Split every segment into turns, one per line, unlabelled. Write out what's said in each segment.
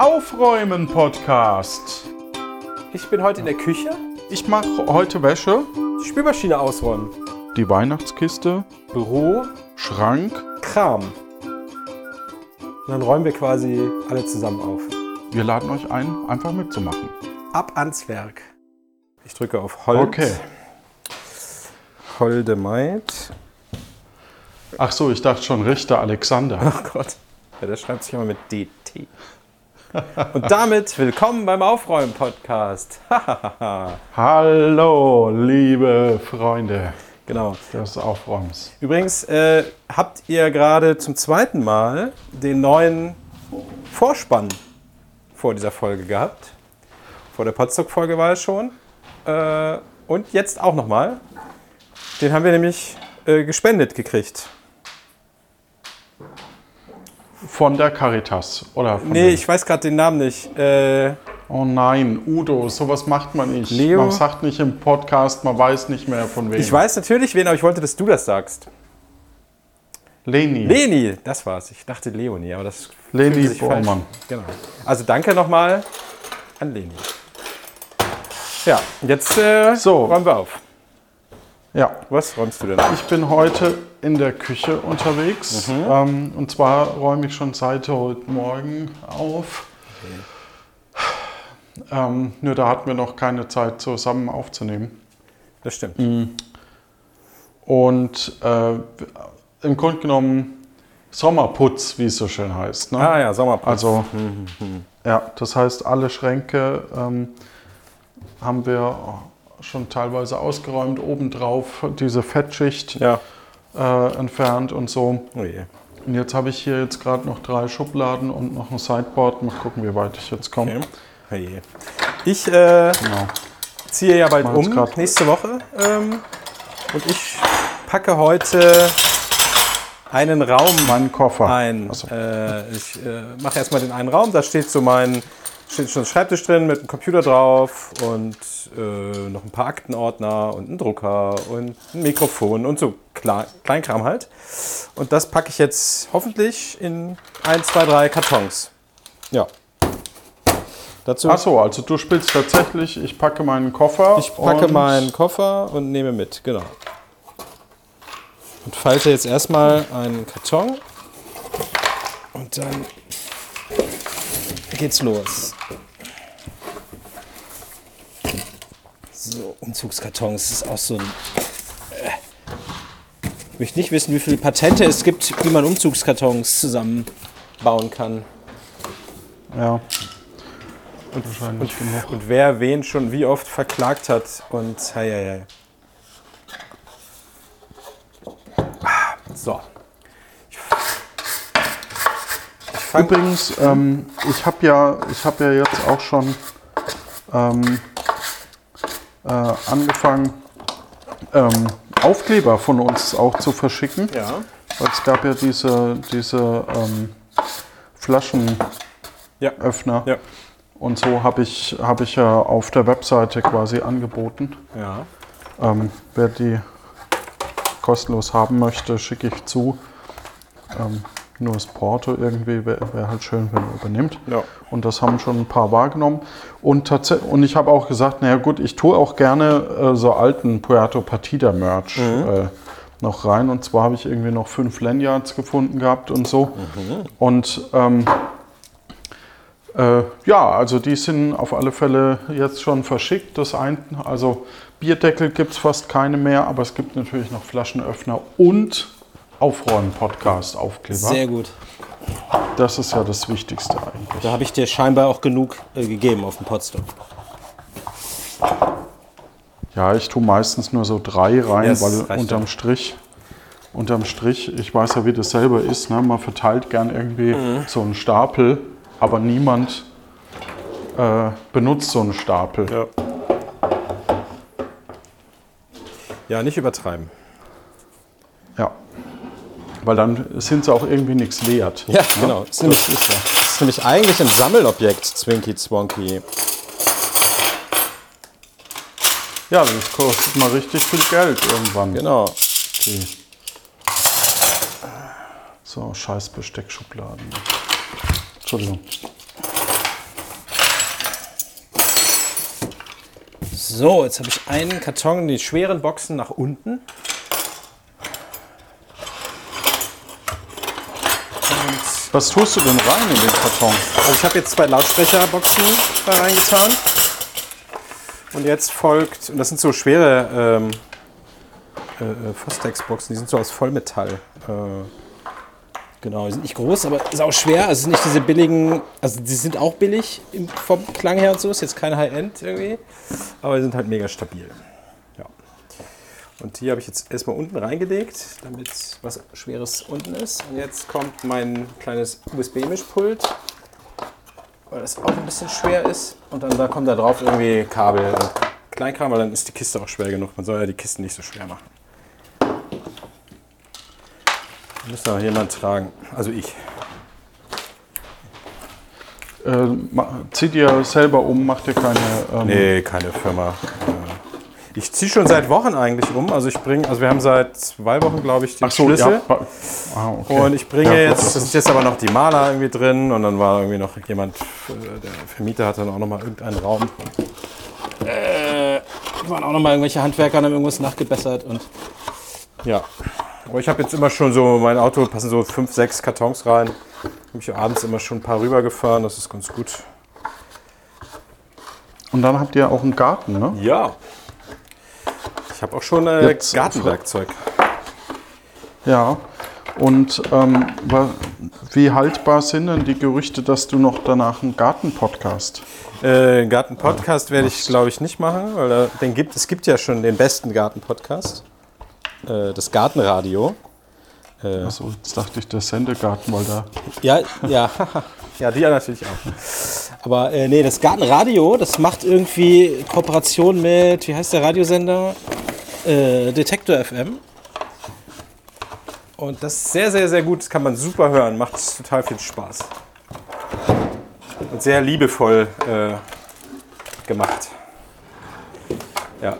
Aufräumen Podcast.
Ich bin heute in der Küche.
Ich mache heute Wäsche,
Die Spülmaschine ausräumen.
die Weihnachtskiste,
Büro,
Schrank.
Kram. Und dann räumen wir quasi alle zusammen auf.
Wir laden euch ein, einfach mitzumachen.
Ab ans Werk. Ich drücke auf Holz.
Okay.
Holde Maid.
Ach so, ich dachte schon Richter Alexander.
Oh Gott. Ja, der schreibt sich immer mit DT. Und damit willkommen beim Aufräumen-Podcast.
Hallo, liebe Freunde
genau.
des Aufräumens.
Übrigens äh, habt ihr gerade zum zweiten Mal den neuen Vorspann vor dieser Folge gehabt. Vor der Potstock-Folge war es schon. Äh, und jetzt auch nochmal. Den haben wir nämlich äh, gespendet gekriegt.
Von der Caritas, oder? Von
Nee,
wem?
ich weiß gerade den Namen nicht. Äh,
Oh nein, Udo, sowas macht man nicht.
Leo?
Man sagt nicht im Podcast, man weiß nicht mehr von wem.
ich weiß natürlich wen, aber ich wollte, dass du das sagst.
Leni.
Leni, das war's. Ich dachte Leonie, aber das
Leni. Bormann.
Genau. Also danke nochmal an Leni. Ja, jetzt äh,
So.
räumen wir auf.
Ja,
Was räumst du denn
ich bin heute in der Küche unterwegs.
Mhm.
Ähm, und zwar räume ich schon seit heute Morgen auf. Ähm, nur da hatten wir noch keine Zeit zusammen aufzunehmen.
Das stimmt.
Mhm. Und äh, im Grunde genommen Sommerputz, wie es so schön heißt. Ne?
Ah ja, Sommerputz.
Also, ja, das heißt, alle Schränke ähm, haben wir schon teilweise ausgeräumt, obendrauf diese Fettschicht
ja.
äh, entfernt und so.
Oh je.
Und jetzt habe ich hier jetzt gerade noch drei Schubladen und noch ein Sideboard. Mal gucken, wie weit ich jetzt komme.
Okay. Oh. Ich äh,
Genau.
ziehe ja bald um, nächste Woche. Ähm, und ich packe heute einen Raum
Mein Koffer.
ein.
So.
Äh, ich äh, mache erstmal den einen Raum, da steht so mein steht schon ein Schreibtisch drin mit einem Computer drauf und äh, noch ein paar Aktenordner und ein Drucker und ein Mikrofon und so Kle Kleinkram halt. Und das packe ich jetzt hoffentlich in ein, zwei, drei Kartons. Ja. Dazu
Ach so, also du spielst tatsächlich, ich packe meinen Koffer.
ich packe meinen Koffer und nehme mit, genau. Und falte jetzt erstmal einen Karton und dann geht's los. So, Umzugskartons das ist auch so ein. Äh. Ich möchte nicht wissen, wie viele Patente es gibt, wie man Umzugskartons zusammenbauen kann.
Ja. Und genug.
Und wer wen schon wie oft verklagt hat und hei, hei, hei. Ah, So. Ich, fang,
Übrigens, ähm, ich habe ja, ich hab ja jetzt auch schon ähm, äh, angefangen, ähm, Aufkleber von uns auch zu verschicken.
ja.
Weil es gab ja diese, diese ähm, Flaschenöffner.
Ja. Ja.
Und so habe ich, hab ich ja auf der Webseite quasi angeboten.
Ja.
Ähm, wer die kostenlos haben möchte, schicke ich zu. Nur das Porto irgendwie wäre wär halt schön, wenn er übernimmt.
Ja.
Und das haben schon ein paar wahrgenommen. Und, und ich habe auch gesagt, naja gut, ich tue auch gerne äh, so alten Puerto Partida Merch äh, noch rein. Und zwar habe ich irgendwie noch fünf Lanyards gefunden gehabt und so. Und ähm, äh, ja, also die sind auf alle Fälle jetzt schon verschickt. Das ein, also Bierdeckel gibt es fast keine mehr, aber es gibt natürlich noch Flaschenöffner und Aufräumen-Podcast-Aufkleber.
Sehr gut.
Das ist ja das Wichtigste eigentlich.
Da habe ich dir scheinbar auch genug äh, gegeben auf dem Potstock.
Ja, ich tue meistens nur so drei rein,
das
weil unterm. Strich, unterm Strich, ich weiß ja, wie das selber ist, ne? man verteilt gern irgendwie
Mhm.
so einen Stapel, aber niemand äh, benutzt so einen Stapel.
Ja. Ja, nicht übertreiben.
Weil dann sind sie auch irgendwie nichts wert.
Ja, ja? genau. Das ist, nämlich, ist, ja. das ist nämlich eigentlich ein Sammelobjekt, Zwinky Zwonky.
Ja, das kostet mal richtig viel Geld irgendwann.
Genau.
Okay. So, scheiß Besteckschubladen. Entschuldigung.
So, jetzt habe ich einen Karton, in die schweren Boxen nach unten
Was tust du denn rein in den Karton?
also ich habe jetzt zwei Lautsprecherboxen da reingetan. Und jetzt folgt, und das sind so schwere ähm, äh, äh, Fostex-Boxen, die sind so aus Vollmetall. Äh, genau, die sind nicht groß, aber ist auch schwer. Also sind nicht diese billigen, also die sind auch billig vom Klang her und so, ist jetzt kein High-End irgendwie, aber die sind halt mega stabil. Und die habe ich jetzt erstmal unten reingelegt, damit was Schweres unten ist. Und jetzt kommt mein kleines USB-Mischpult weil das auch ein bisschen schwer ist. Und dann da kommt da drauf irgendwie Kabel und Kleinkram, weil dann ist die Kiste auch schwer genug. Man soll ja die Kisten nicht so schwer machen. Muss da jemand tragen. Also ich.
Äh, ma- zieh dir selber um, mach dir keine. Ähm,
Nee, keine Firma. Ich ziehe schon seit Wochen eigentlich um. Also ich bringe, also wir haben seit zwei Wochen, glaube ich, den
Ach so,
Schlüssel.
ja. Ah, okay.
Und ich bringe
Ja,
jetzt,
das
ist jetzt aber noch die Maler irgendwie drin und dann war irgendwie noch jemand, äh, der Vermieter hat dann auch noch mal irgendeinen Raum. Äh, waren auch noch mal irgendwelche Handwerker und haben irgendwas nachgebessert und ja. Aber ich habe jetzt immer schon so, mein Auto passen so fünf, sechs Kartons rein. Habe ich abends immer schon ein paar rübergefahren, das ist ganz gut.
Und dann habt ihr auch einen Garten, ne?
Ja. Ich habe auch schon äh,
Jetzt-
Gartenwerkzeug.
Ja. Und ähm, wie haltbar sind denn die Gerüchte, dass du noch danach einen Garten-Podcast?
Äh, Garten-Podcast werde ich, glaube ich, nicht machen, weil den gibt, es gibt ja schon den besten Garten-Podcast. Äh, das Gartenradio.
Also, jetzt dachte ich, der Sendegarten, weil da.
Ja, ja. ja, die ja natürlich auch. Aber äh, nee, das Gartenradio, das macht irgendwie Kooperation mit, wie heißt der Radiosender? Äh, Detektor FM. Und das ist sehr, sehr, sehr gut. Das kann man super hören. Macht total viel Spaß. Und sehr liebevoll äh, gemacht. Ja.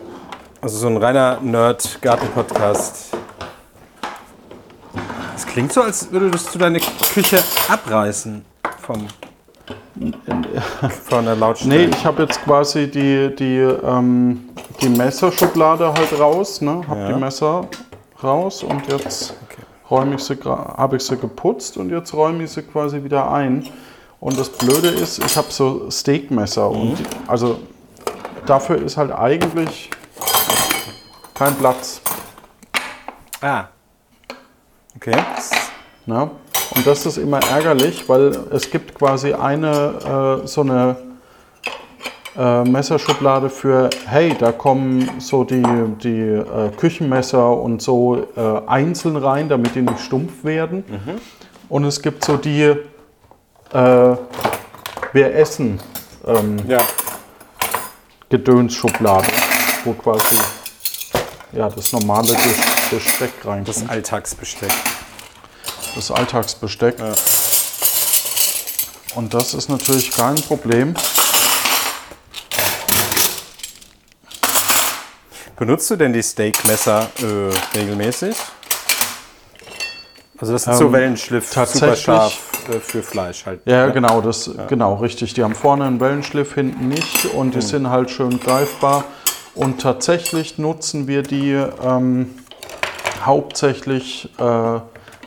Also so ein reiner Nerd-Garten-Podcast. Es klingt so, als würdest du deine Küche abreißen vom, von der Lautstärke.
Nee, ich habe jetzt quasi die, die, ähm, die Messerschublade halt raus, ne? Hab
Ja.
die Messer raus und jetzt räume ich sie, gra- habe ich sie geputzt und jetzt räume ich sie quasi wieder ein. Und das Blöde ist, ich habe so Steakmesser und die, also dafür ist halt eigentlich kein Platz.
Ah. Okay.
Ne? Und das ist immer ärgerlich, weil es gibt quasi eine äh, so eine äh, Messerschublade für, hey, da kommen so die, die äh, Küchenmesser und so äh, einzeln rein, damit die nicht stumpf werden. Und es gibt so die, äh, wir essen ähm,
Ja.
Gedönsschublade, wo quasi ja, das normale Besteck reinkommt.
Das Alltagsbesteck.
Das Alltagsbesteck. Und das ist natürlich kein Problem.
Benutzt du denn die Steakmesser äh, regelmäßig? Also das sind so
Ähm,
Wellenschliff, super
tatsächlich-
scharf äh, für Fleisch halt.
Ja, genau, das genau richtig. Die haben vorne einen Wellenschliff, hinten nicht und die sind halt schön greifbar. Und tatsächlich nutzen wir die ähm, hauptsächlich. Äh,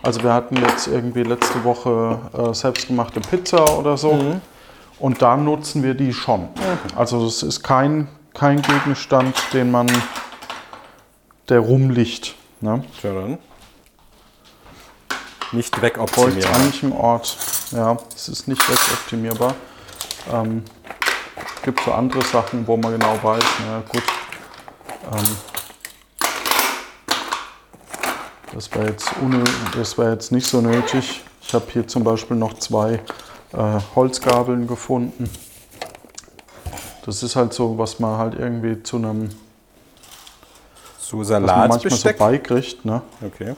also wir hatten jetzt irgendwie letzte Woche äh, selbstgemachte Pizza oder so. Und da nutzen wir die schon. Also es ist kein, kein Gegenstand, den man, der rumliegt. Ne?
Tja, dann. Nicht wegoptimieren.
an manchem Ort. Ja, es ist nicht wegoptimierbar. Ähm, gibt so andere Sachen, wo man genau weiß, na gut. Ähm, das wäre jetzt, das jetzt nicht so nötig. Ich habe hier zum Beispiel noch zwei äh, Holzgabeln gefunden. Das ist halt so, was man halt irgendwie zu einem,
So
was man manchmal so beikriegt. Ne?
okay.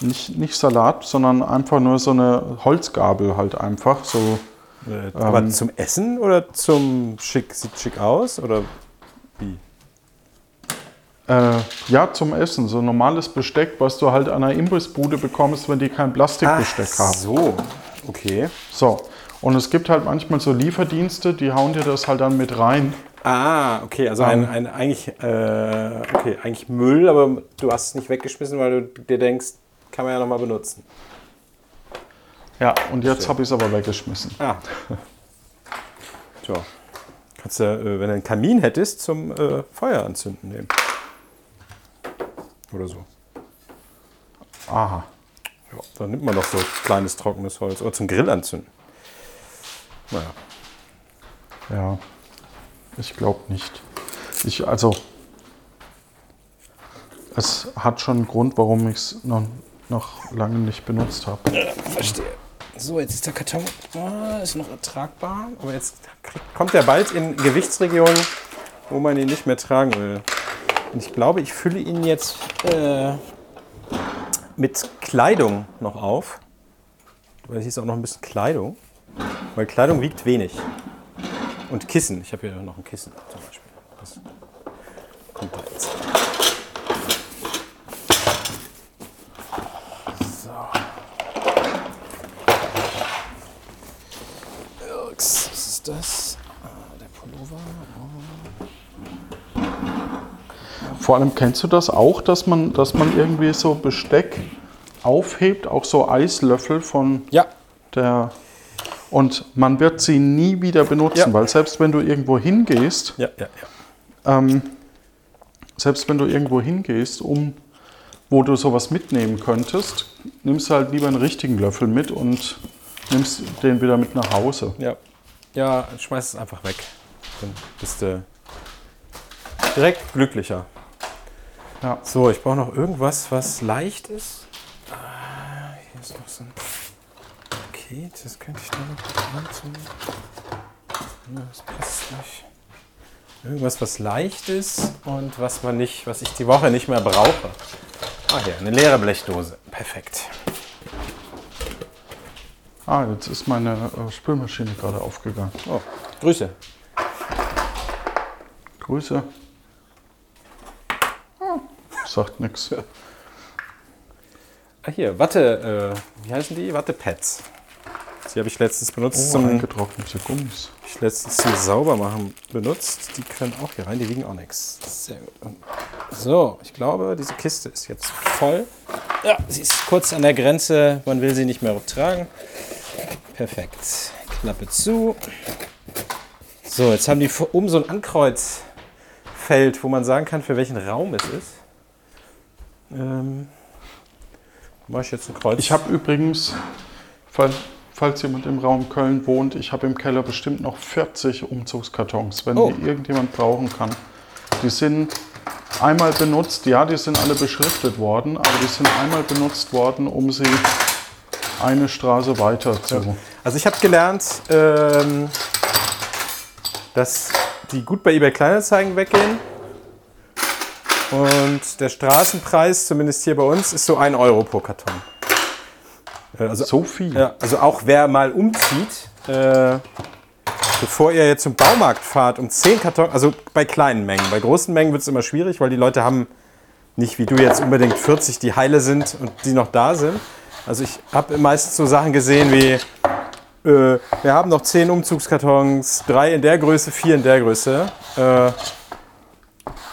Nicht, nicht Salat, sondern einfach nur so eine Holzgabel halt einfach. So,
Äh, aber
Ähm.
zum Essen oder zum schick, sieht schick aus? Oder wie?
Äh, ja, zum Essen. So normales Besteck, was du halt an einer Imbissbude bekommst, wenn die kein Plastikbesteck haben.
so. Okay.
So. Und es gibt halt manchmal so Lieferdienste, die hauen dir das halt dann mit rein.
Ah, okay, also ein, ein eigentlich, äh, okay, eigentlich Müll, aber du hast es nicht weggeschmissen, weil du dir denkst, kann man ja nochmal benutzen.
Ja, und jetzt habe ich es aber weggeschmissen.
Ah. Tja. Kannst du, äh, wenn du einen Kamin hättest, zum äh, Feuer anzünden nehmen. Oder so.
Aha.
Ja, dann nimmt man doch so kleines trockenes Holz. Oder zum Grill anzünden. Naja.
Ja, ich glaube nicht. Ich, also, es hat schon einen Grund, warum ich es noch, noch lange nicht benutzt habe.
Verstehe. So, jetzt ist der Karton oh, ist noch ertragbar. Aber jetzt kommt er bald in Gewichtsregionen, wo man ihn nicht mehr tragen will. Und ich glaube, ich fülle ihn jetzt äh, mit Kleidung noch auf. Weil hier ist auch noch ein bisschen Kleidung. Weil Kleidung wiegt wenig. Und Kissen. Ich habe hier noch ein Kissen zum Beispiel. Das kommt da jetzt. So. Irks, Was ist das? Ah, der Pullover.
Vor allem kennst du das auch, dass man, dass man irgendwie so Besteck aufhebt, auch so Eislöffel von
Ja,
der. Und man wird sie nie wieder benutzen,
Ja.
weil selbst wenn du irgendwo hingehst,
ja,
ähm, selbst wenn du irgendwo hingehst, um wo du sowas mitnehmen könntest, nimmst du halt lieber einen richtigen Löffel mit und nimmst den wieder mit nach Hause.
Ja, ja schmeiß es einfach weg. Dann bist du direkt glücklicher.
Ja.
So, ich brauche noch irgendwas, was leicht ist. Ah, hier ist noch so ein Paket. Das könnte ich da noch anziehen. Ja, das passt nicht. Irgendwas, was leicht ist und was man nicht, was ich die Woche nicht mehr brauche. Ah, hier, eine leere Blechdose. Perfekt.
Ah, jetzt ist meine äh, Spülmaschine gerade aufgegangen.
Oh, Grüße.
Grüße. Sagt nichts.
Ah, hier, Watte, äh, wie heißen die? Wattepads. Die habe ich letztens benutzt,
Oh,
zum,
eingetrocknete Gummis.
ich letztens zum Saubermachen benutzt. Die können auch hier rein, die wiegen auch nichts. Sehr gut. So, ich glaube, diese Kiste ist jetzt voll. Ja, sie ist kurz an der Grenze, man will sie nicht mehr tragen. Perfekt. Klappe zu. So, jetzt haben die vor- oben so ein Ankreuzfeld, wo man sagen kann, für welchen Raum es ist. Ähm, mache ich jetzt ein Kreuz.
Ich habe übrigens, fall- falls jemand im Raum Köln wohnt, ich habe im Keller bestimmt noch 40 Umzugskartons, wenn
Oh.
die irgendjemand brauchen kann. Die sind einmal benutzt, ja, die sind alle beschriftet worden, aber die sind einmal benutzt worden, um sie eine Straße weiter zu.
Also ich habe gelernt, ähm, dass die gut bei eBay Kleinanzeigen weggehen. Und der Straßenpreis, zumindest hier bei uns, ist so 1 Euro pro Karton. Äh, Also,
So viel.
ja, also auch wer mal umzieht, äh, bevor ihr jetzt zum Baumarkt fahrt, um 10 Karton, also bei kleinen Mengen. Bei großen Mengen wird es immer schwierig, weil die Leute haben nicht wie du jetzt unbedingt 40, die heile sind und die noch da sind. Also ich habe meistens so Sachen gesehen wie, äh, wir haben noch 10 Umzugskartons, drei in der Größe, vier in der Größe. Äh,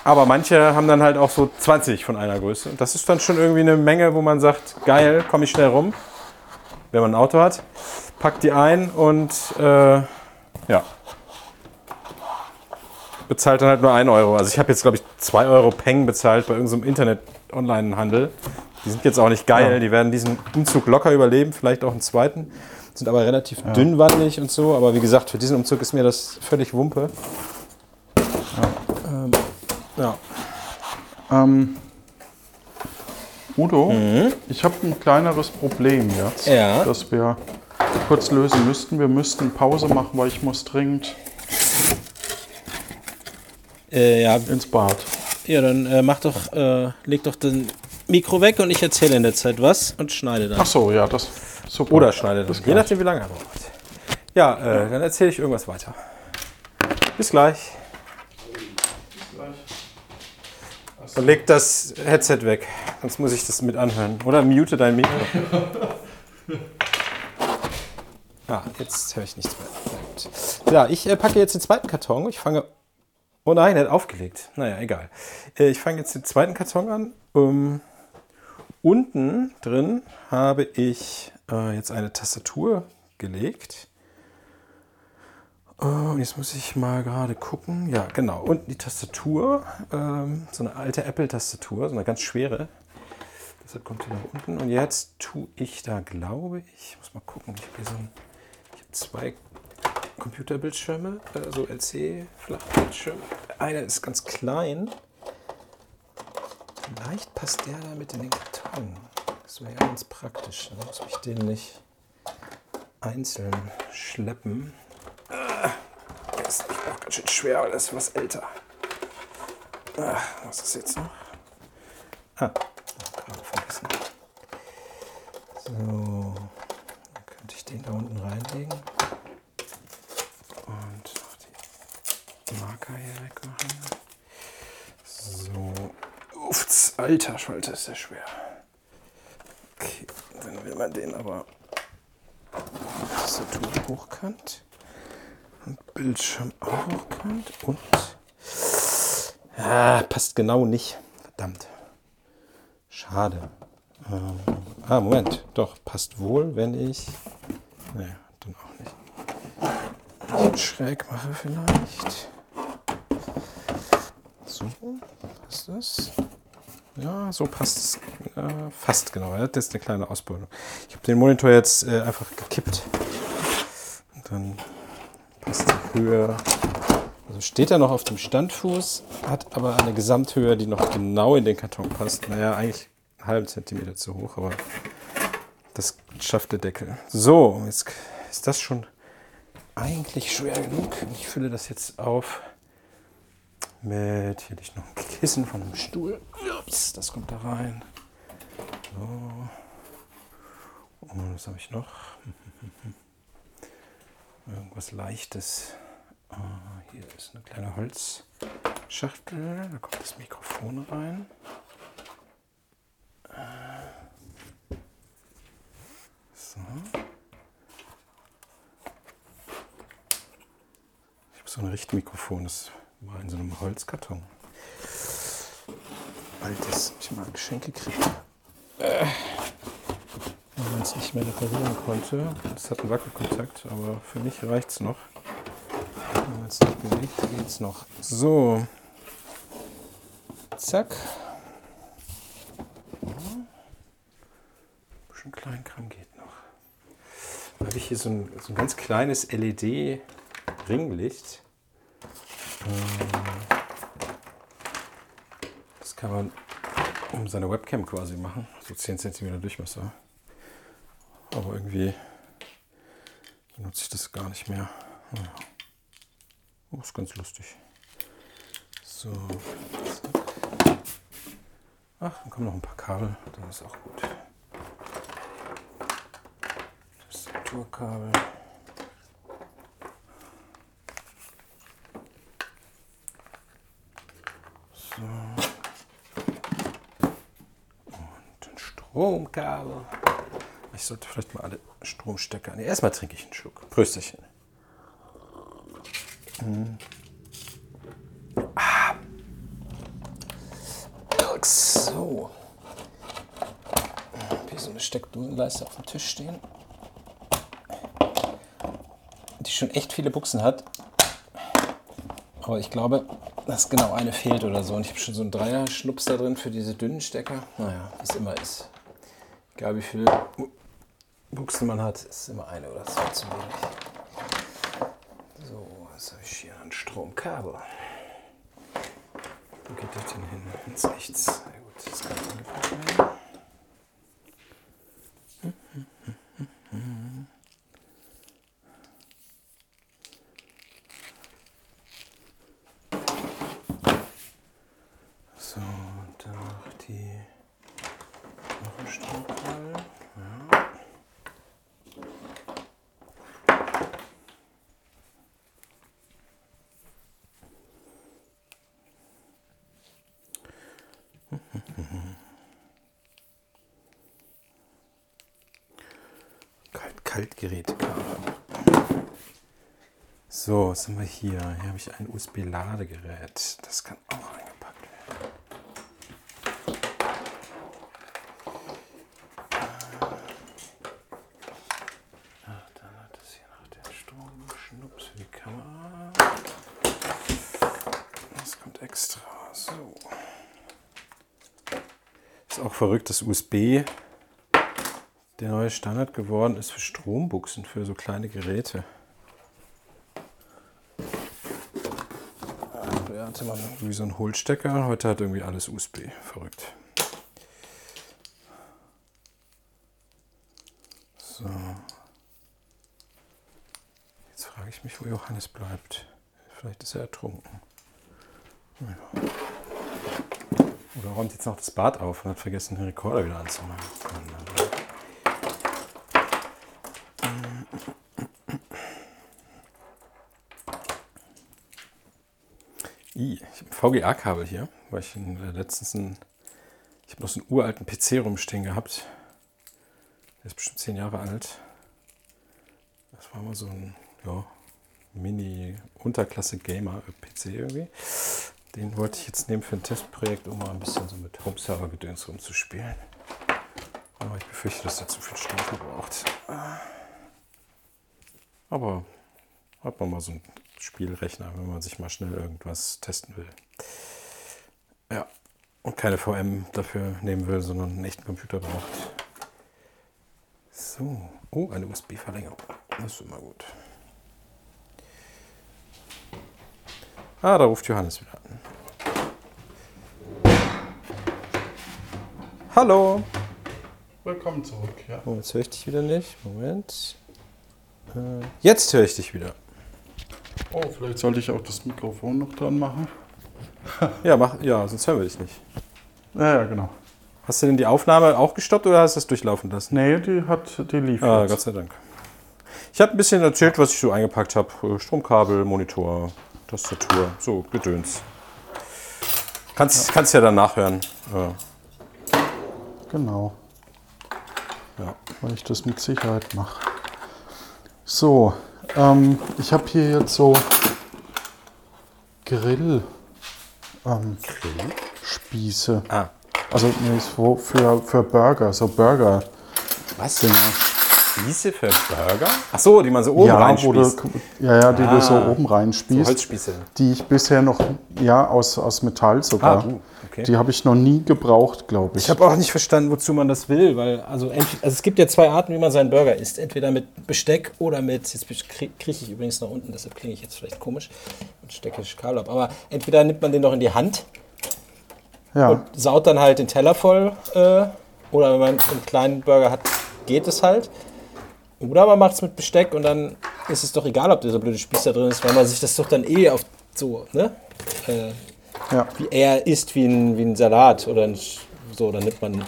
aber manche haben dann halt auch so 20 von einer Größe. Und das ist dann schon irgendwie eine Menge, wo man sagt, geil, komme ich schnell rum, wenn man ein Auto hat. Packt die ein und äh, ja. Bezahlt dann halt nur 1 Euro. Also ich habe jetzt, glaube ich, 2 Euro Peng bezahlt bei irgendeinem Internet-Online-Handel. Die sind jetzt auch nicht geil.
Ja.
Die werden diesen Umzug locker überleben, vielleicht auch einen zweiten. Sind aber relativ dünnwandig und so. Aber wie gesagt, für diesen Umzug ist mir das völlig Wumpe. Ja.
Ähm, Udo, ich habe ein kleineres Problem jetzt,
Ja.
das wir kurz lösen müssten. Wir müssten Pause machen, weil ich muss dringend
Äh, ja,
ins Bad.
ja, dann äh, mach doch, äh, leg doch den Mikro weg und ich erzähle in der Zeit was und schneide dann.
Ach so, ja, das super.
Oder schneidet
Bis
es. Je nachdem, wie lange er braucht. Ja, äh, dann erzähle ich irgendwas weiter. Bis gleich. Und leg das Headset weg, sonst muss ich das mit anhören. Oder mute dein Mikro. Ah, jetzt höre ich nichts mehr. Ja, ich äh, packe jetzt den zweiten Karton. Ich fange Oh nein, er hat aufgelegt. Naja, egal. Äh, ich fange jetzt den zweiten Karton an. Ähm, unten drin habe ich äh, jetzt eine Tastatur gelegt. Und jetzt muss ich mal gerade gucken. Ja, genau. Unten die Tastatur. Ähm, so eine alte Apple-Tastatur, so eine ganz schwere. Deshalb kommt die nach unten. Und jetzt tue ich da, glaube ich, ich muss mal gucken. Ich habe hier so ein, ich habe zwei Computerbildschirme, also LC-Flachbildschirme. Einer ist ganz klein. Vielleicht passt der damit in den Karton. Das wäre ja ganz praktisch. Dann muss ich den nicht einzeln schleppen. Der ist auch ganz schön schwer, aber das ist was älter. Ah, was ist jetzt noch? Ah, gerade vergessen. So, dann könnte ich den da unten reinlegen. Und noch die Marker hier wegmachen. So. Uffs, alter Schwalter, ist der schwer. Okay, dann will man den aber Tastatur hochkant Bildschirm auch hochkant und ah, passt genau nicht. Verdammt. Schade. Ähm, ah, Moment. Doch, passt wohl, wenn ich. Naja, dann auch nicht. Ich schräg mache vielleicht. So, passt das? Ja, so passt es. Äh, fast genau. Das ist eine kleine Ausbildung. Ich habe den Monitor jetzt äh, einfach gekippt. Und dann passt die Höhe. Also steht er noch auf dem Standfuß, hat aber eine Gesamthöhe, die noch genau in den Karton passt. Naja, eigentlich einen halben Zentimeter zu hoch, aber das schafft der Deckel. So, jetzt ist das schon eigentlich schwer genug. Ich fülle das jetzt auf mit, hier liegt noch ein Kissen von einem Stuhl. Ups, das kommt da rein. So. Und was habe ich noch? Irgendwas Leichtes. Ah, hier ist eine kleine Holzschachtel. Da kommt das Mikrofon rein. So. Ich habe so ein Richtmikrofon, das war in so einem Holzkarton. Altes, ich mal Geschenke gekriegt. Äh, weil man es nicht mehr reparieren konnte. Das hat einen Wackelkontakt, aber für mich reicht es noch. Nicht bewegt, geht es noch. So. Zack. Ein bisschen Kleinkram geht noch. Dann habe ich hier so ein, so ein ganz kleines LED-Ringlicht. Das kann man um seine Webcam quasi machen. So 10 cm Durchmesser. Aber irgendwie benutze ich das gar nicht mehr. Naja. Oh, ist ganz lustig. So. Ach, dann kommen noch ein paar Kabel. Das ist auch gut. Tastaturkabel. So. Und ein Stromkabel. Ich sollte vielleicht mal alle Stromstecker. Nee, erstmal trinke ich einen Schluck. Prösterchen. Mm. Ah. So. Hier so eine Steckdosenleiste auf dem Tisch stehen. Die schon echt viele Buchsen hat. Aber ich glaube, dass genau eine fehlt oder so. Und ich habe schon so einen Dreier-Schnups da drin für diese dünnen Stecker. Naja, wie es immer ist. Egal wie viele Buchsen man hat, ist immer eine oder zwei zu wenig. Jetzt habe ich hier ein Stromkabel. Wo geht das denn hin? Ins Rechts. Na gut, das kann angepackt werden. So, und dann noch die noch ein Stromkabel. Ja. Kalt Kaltgerätekabel. So, was haben wir hier? Hier habe ich ein USB-Ladegerät. Das kann auch eingepackt werden. Ah, Dann hat es hier noch den Stromschnups für die Kamera. Das kommt extra. So. Ist auch verrückt, dass USB der neue Standard geworden ist für Strombuchsen, für so kleine Geräte. Früher hatte man irgendwie so einen Hohlstecker, heute hat irgendwie alles USB. Verrückt. So. Jetzt frage ich mich, wo Johannes bleibt. Vielleicht ist er ertrunken. Oder räumt jetzt noch das Bad auf und hat vergessen, den Rekorder wieder anzumachen. Mann, Mann, Mann. I, ich habe ein VGA-Kabel hier, weil ich letztens einen, ich habe noch so einen uralten PC rumstehen gehabt. Der ist bestimmt zehn Jahre alt. Das war mal so ein ja, Mini-Unterklasse-Gamer-PC irgendwie. Den wollte ich jetzt nehmen für ein Testprojekt, um mal ein bisschen so mit Home-Server-Gedöns rumzuspielen. Aber ich befürchte, dass er zu viel Strom verbraucht. Aber hat man mal so einen Spielrechner, wenn man sich mal schnell irgendwas testen will. Ja, und keine VM dafür nehmen will, sondern einen echten Computer braucht. So, oh, eine USB-Verlängerung. Das ist immer gut. Ah, da ruft Johannes wieder an. Hallo.
Willkommen zurück, ja.
Oh, jetzt höre ich dich wieder nicht. Moment. Äh, Jetzt höre ich dich wieder.
Oh, vielleicht sollte ich auch das Mikrofon noch dran machen.
Ja, mach, ja, sonst hören wir dich nicht.
Ja, ja, genau.
Hast du denn die Aufnahme auch gestoppt oder hast du es durchlaufen lassen?
Nee, die hat, die lief
Ah,
jetzt.
Gott sei Dank. Ich habe ein bisschen erzählt, was ich so eingepackt habe. Stromkabel, Monitor, Tastatur, so Gedöns. Kannst, kannst ja dann nachhören. Ja.
Genau.
Ja.
Weil ich das mit Sicherheit mache. So, ähm, ich habe hier jetzt so Grill ähm, Spieße.
Ah,
Also nee, so für, für Burger, so Burger.
was? Spieße für Burger? Ach so, die man so oben
ja,
reinspießt.
du, ja, ja, die du so
Ah,
oben
So
reinspießt.
Holzspieße.
die ich bisher noch, ja, aus, aus Metall sogar.
Ah, uh, okay.
Die habe ich noch nie gebraucht, glaube ich.
Ich habe auch nicht verstanden, wozu man das will, weil also, also es gibt ja zwei Arten, wie man seinen Burger isst. Entweder mit Besteck oder mit, jetzt kriege ich übrigens nach unten, deshalb klinge ich jetzt vielleicht komisch und stecke Kabel ab, aber entweder nimmt man den noch in die Hand
ja,
und saut dann halt den Teller voll äh, oder wenn man einen kleinen Burger hat, geht es halt. Oder man macht es mit Besteck und dann ist es doch egal, ob dieser blöde Spieß da drin ist, weil man sich das doch dann eh auf so, ne? Äh,
ja.
wie er isst wie ein, wie ein Salat oder ein, so, dann nimmt man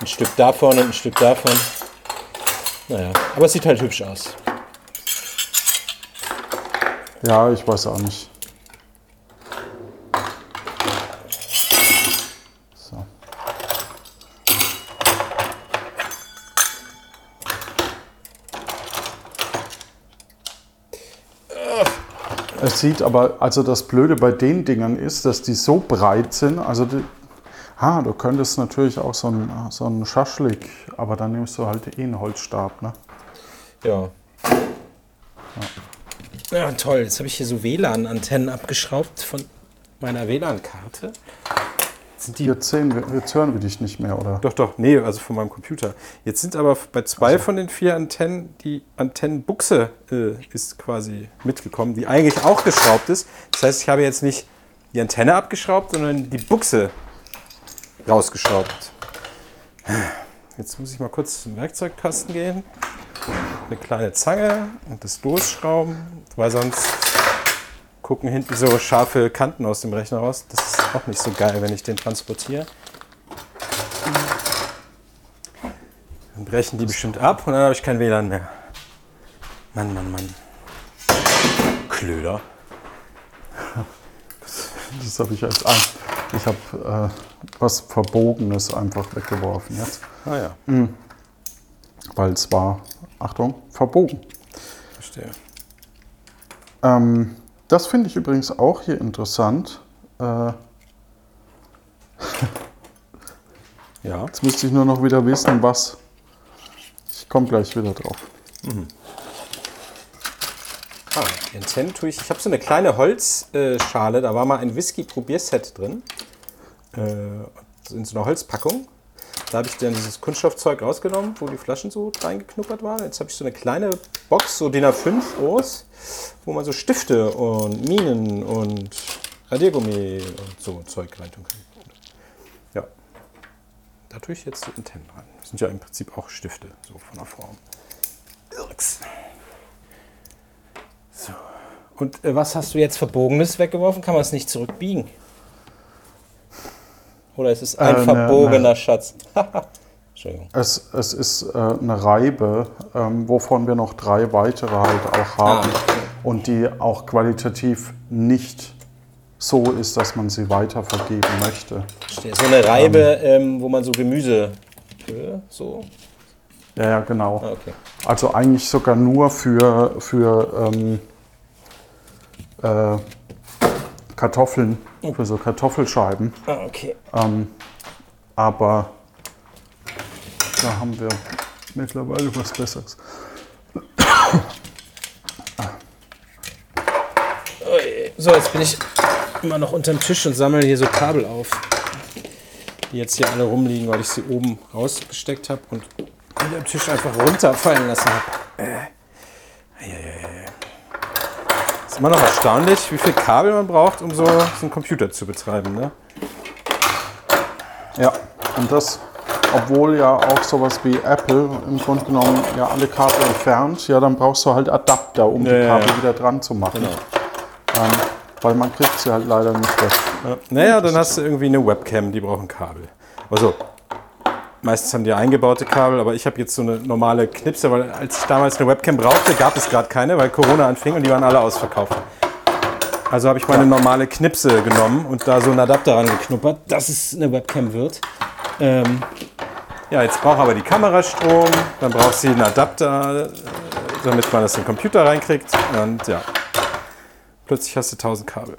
ein Stück davon und ein Stück davon. Naja, aber es sieht halt hübsch aus.
ja, ich weiß auch nicht. Es sieht aber, also das Blöde bei den Dingern ist, dass die so breit sind. Also, die, ah, du könntest natürlich auch so einen so einen Schaschlik, aber dann nimmst du halt eh einen Holzstab, ne?
Ja. Ja, toll. Jetzt habe ich hier so WLAN-Antennen abgeschraubt von meiner WLAN-Karte.
Sind die
Jetzt, sehen wir, jetzt hören wir dich nicht mehr, oder?
Doch, doch, nee, also von meinem Computer. Jetzt sind aber bei zwei von den vier Antennen die Antennenbuchse äh, ist quasi mitgekommen, die eigentlich auch geschraubt ist. Das heißt, ich habe jetzt nicht die Antenne abgeschraubt, sondern die Buchse rausgeschraubt. Jetzt muss ich mal kurz zum Werkzeugkasten gehen. Eine kleine Zange und das losschrauben, weil sonst gucken hinten so scharfe Kanten aus dem Rechner raus. Das ist auch nicht so geil, wenn ich den transportiere. Dann brechen die bestimmt ab und dann habe ich kein WLAN mehr. Mann, Mann, Mann. Klöder.
Das habe ich als ein. Ich habe äh, was Verbogenes einfach weggeworfen jetzt.
Ah ja,
Weil es war, Achtung, verbogen.
verstehe.
Ähm, das finde ich übrigens auch hier interessant. Äh,
Ja.
jetzt müsste ich nur noch wieder wissen, was. Ich komme gleich wieder drauf.
Ah, die Antennen tue ich. Ich habe so eine kleine Holzschale, da war mal ein Whisky-Probierset drin. Äh, in so einer Holzpackung. Da habe ich dann dieses Kunststoffzeug rausgenommen, wo die Flaschen so reingeknuppert waren. Jetzt habe ich so eine kleine Box, so DIN A5 groß, wo man so Stifte und Minen und Radiergummi und so Zeug reintun kann. Ja. Da tue ich jetzt die Antennen rein. Das sind ja im Prinzip auch Stifte, so von der Form. Irks.
Und äh, was hast du jetzt Verbogenes weggeworfen? Kann man es nicht zurückbiegen? Oder ist es ein
Äh, ne,
verbogener Schatz? Entschuldigung.
Es, es ist äh, eine Reibe, ähm, wovon wir noch drei weitere halt auch haben.
Ah.
Und die auch qualitativ nicht so ist, dass man sie weiter vergeben möchte.
So eine Reibe, ähm, wo man so Gemüse. Äh, So?
Ja, ja, genau.
Ah, okay.
Also eigentlich sogar nur für, für ähm, äh, Kartoffeln, für so Kartoffelscheiben.
Ah, okay.
Ähm, aber da haben wir mittlerweile was Besseres.
So, jetzt bin ich immer noch unterm Tisch und sammle hier so Kabel auf. Die jetzt hier alle rumliegen, weil ich sie oben rausgesteckt habe und unter dem Tisch einfach runterfallen lassen habe.
Ist immer noch erstaunlich, wie viel Kabel man braucht, um so, so einen Computer zu betreiben. Ne?
Ja, und das, obwohl ja auch sowas wie Apple im Grunde genommen ja alle Kabel entfernt, ja, dann brauchst du halt Adapter, um
Ja,
die Kabel
ja.
wieder dran zu machen. Ähm, weil man kriegt sie halt leider nicht weg.
Ja. Naja, dann hast du irgendwie eine Webcam, die brauchen Kabel. Also, meistens haben die eingebaute Kabel, aber ich habe jetzt so eine normale Knipse, weil als ich damals eine Webcam brauchte, gab es gerade keine, weil Corona anfing und die waren alle ausverkauft. Also habe ich meine normale Knipse genommen und da so einen Adapter rangeknuppert.
Dass es eine Webcam wird. Ähm,
Ja, jetzt braucht aber die Kamera Strom, dann braucht sie einen Adapter, äh, damit man das in den Computer reinkriegt. Und ja, plötzlich hast du 1000 Kabel.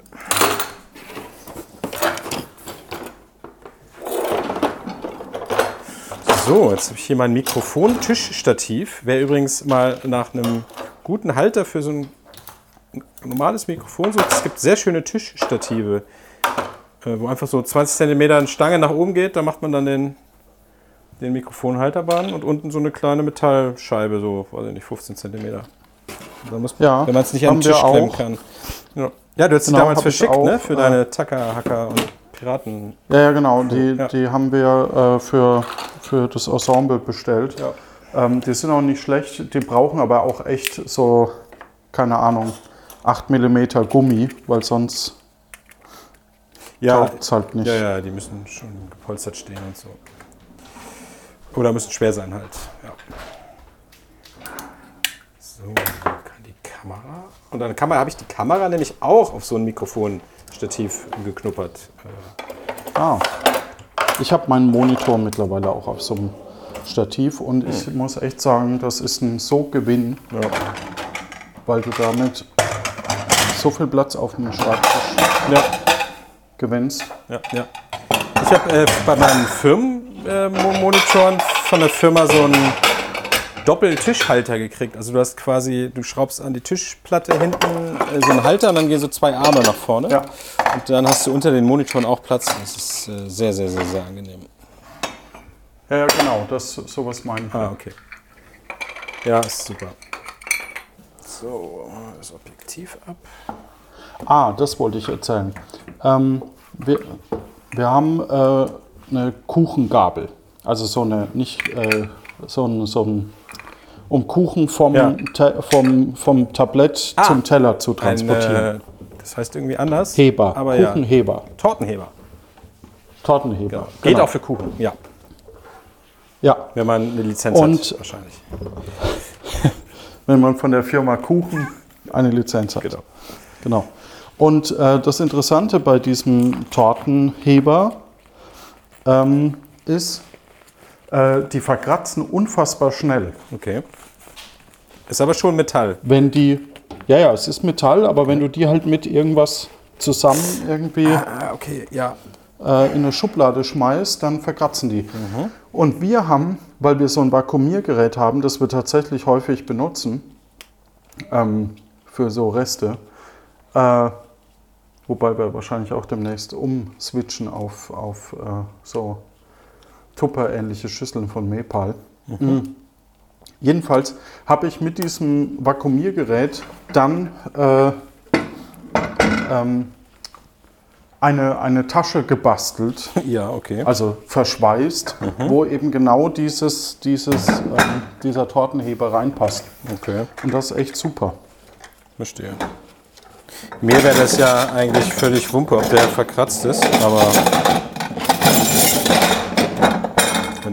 So, jetzt habe ich hier mein Mikrofon-Tischstativ. Wer übrigens mal nach einem guten Halter für so ein normales Mikrofon sucht, es gibt sehr schöne Tischstative, äh, wo einfach so 20 cm eine Stange nach oben geht. Da macht man dann den, den Mikrofonhalterbahn und unten so eine kleine Metallscheibe, so, weiß ich nicht, 15 cm. Da muss man,
Ja,
wenn man es nicht an den Tisch klemmen kann. Ja, ja du hast sie
Genau,
damals verschickt, ne? Für
äh,
deine Tacker, Hacker und Piraten.
Ja, ja, genau. Die,
Ja.
die haben wir äh, für, für das Ensemble bestellt.
Ja.
Ähm, die sind auch nicht schlecht. Die brauchen aber auch echt so, keine Ahnung, 8 mm Gummi, weil sonst
Ja,
taugt es halt nicht.
ja, ja, die müssen schon gepolstert stehen und so. Oder müssen schwer sein halt. Ja. So, kann die Kamera. Und dann Kamera habe ich die Kamera nämlich auch auf so ein Mikrofonstativ geknuppert. Äh,
Ah. Ich habe meinen Monitor mittlerweile auch auf so einem Stativ und ich muss echt sagen, das ist ein so Gewinn,
Ja.
weil du damit so viel Platz auf dem Schreibtisch
Ja,
gewinnst.
ja, ja. Ich habe äh, bei meinen Firmenmonitoren von der Firma so einen Doppeltischhalter gekriegt. Also du hast quasi, du schraubst an die Tischplatte hinten äh, so einen Halter und dann gehen so zwei Arme nach vorne.
Ja.
Und dann hast du unter den Monitoren auch Platz. Das ist äh, sehr, sehr, sehr, sehr angenehm.
Ja, ja, genau, das sowas meinen wir.
Ah, okay. Ja, ist super. So, das Objektiv ab.
Ah, das wollte ich erzählen. Ähm, wir, wir haben äh, eine Kuchengabel. Also so eine, nicht äh, so ein, so ein, um Kuchen vom,
Ja.
Vom, vom Tablett
Ah,
zum Teller zu transportieren.
äh, das heißt irgendwie anders.
Heber,
Aber ja.
Kuchenheber,
Tortenheber.
Tortenheber.
Genau. Geht
Genau.
auch für Kuchen, ja.
Ja,
Wenn man eine Lizenz
Und-
hat, wahrscheinlich.
wenn man von der Firma Kuchen eine Lizenz hat.
Genau.
Genau. Und äh, das Interessante bei diesem Tortenheber ähm, ist, äh, die verkratzen unfassbar schnell.
Okay. Ist aber schon Metall.
Wenn die, Ja, ja, es ist Metall, aber wenn du die halt mit irgendwas zusammen irgendwie
Ah, okay, ja.
äh, in eine Schublade schmeißt, dann verkratzen die. Und wir haben, weil wir so ein Vakuumiergerät haben, das wir tatsächlich häufig benutzen, ähm, für so Reste, äh, wobei wir wahrscheinlich auch demnächst umswitchen auf, auf äh, so Tupper-ähnliche Schüsseln von Mepal. Mhm. Jedenfalls habe ich mit diesem Vakuumiergerät dann äh, ähm, eine, eine Tasche gebastelt,
Ja, okay.
also verschweißt, wo eben genau dieses, dieses, ähm, dieser Tortenheber reinpasst.
Okay,
Und das ist echt super.
verstehe. Mir wäre das ja eigentlich völlig Wumpe, ob der verkratzt ist, aber.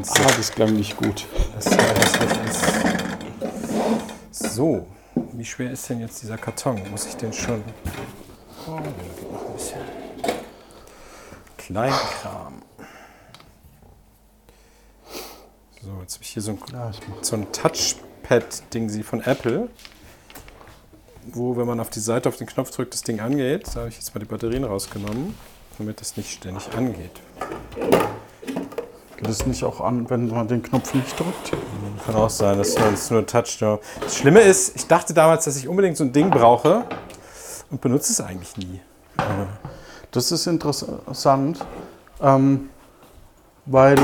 Wenn's
Ah, das klang nicht gut.
das sehr hässlich ist. So, wie schwer ist denn jetzt dieser Karton? Muss ich den schon. Oh, der geht noch ein bisschen. Kleinkram. So, jetzt habe ich hier so ein
Ja,
so ein Touchpad-Ding sie von Apple, wo, wenn man auf die Seite auf den Knopf drückt, das Ding angeht. Da habe ich jetzt mal die Batterien rausgenommen, damit das nicht ständig angeht.
Es nicht auch an, wenn man den Knopf nicht drückt?
Kann auch sein, dass es nur Touch. ja. Das Schlimme ist, ich dachte damals, dass ich unbedingt so ein Ding brauche und benutze es eigentlich nie.
Das ist interessant, ähm, weil,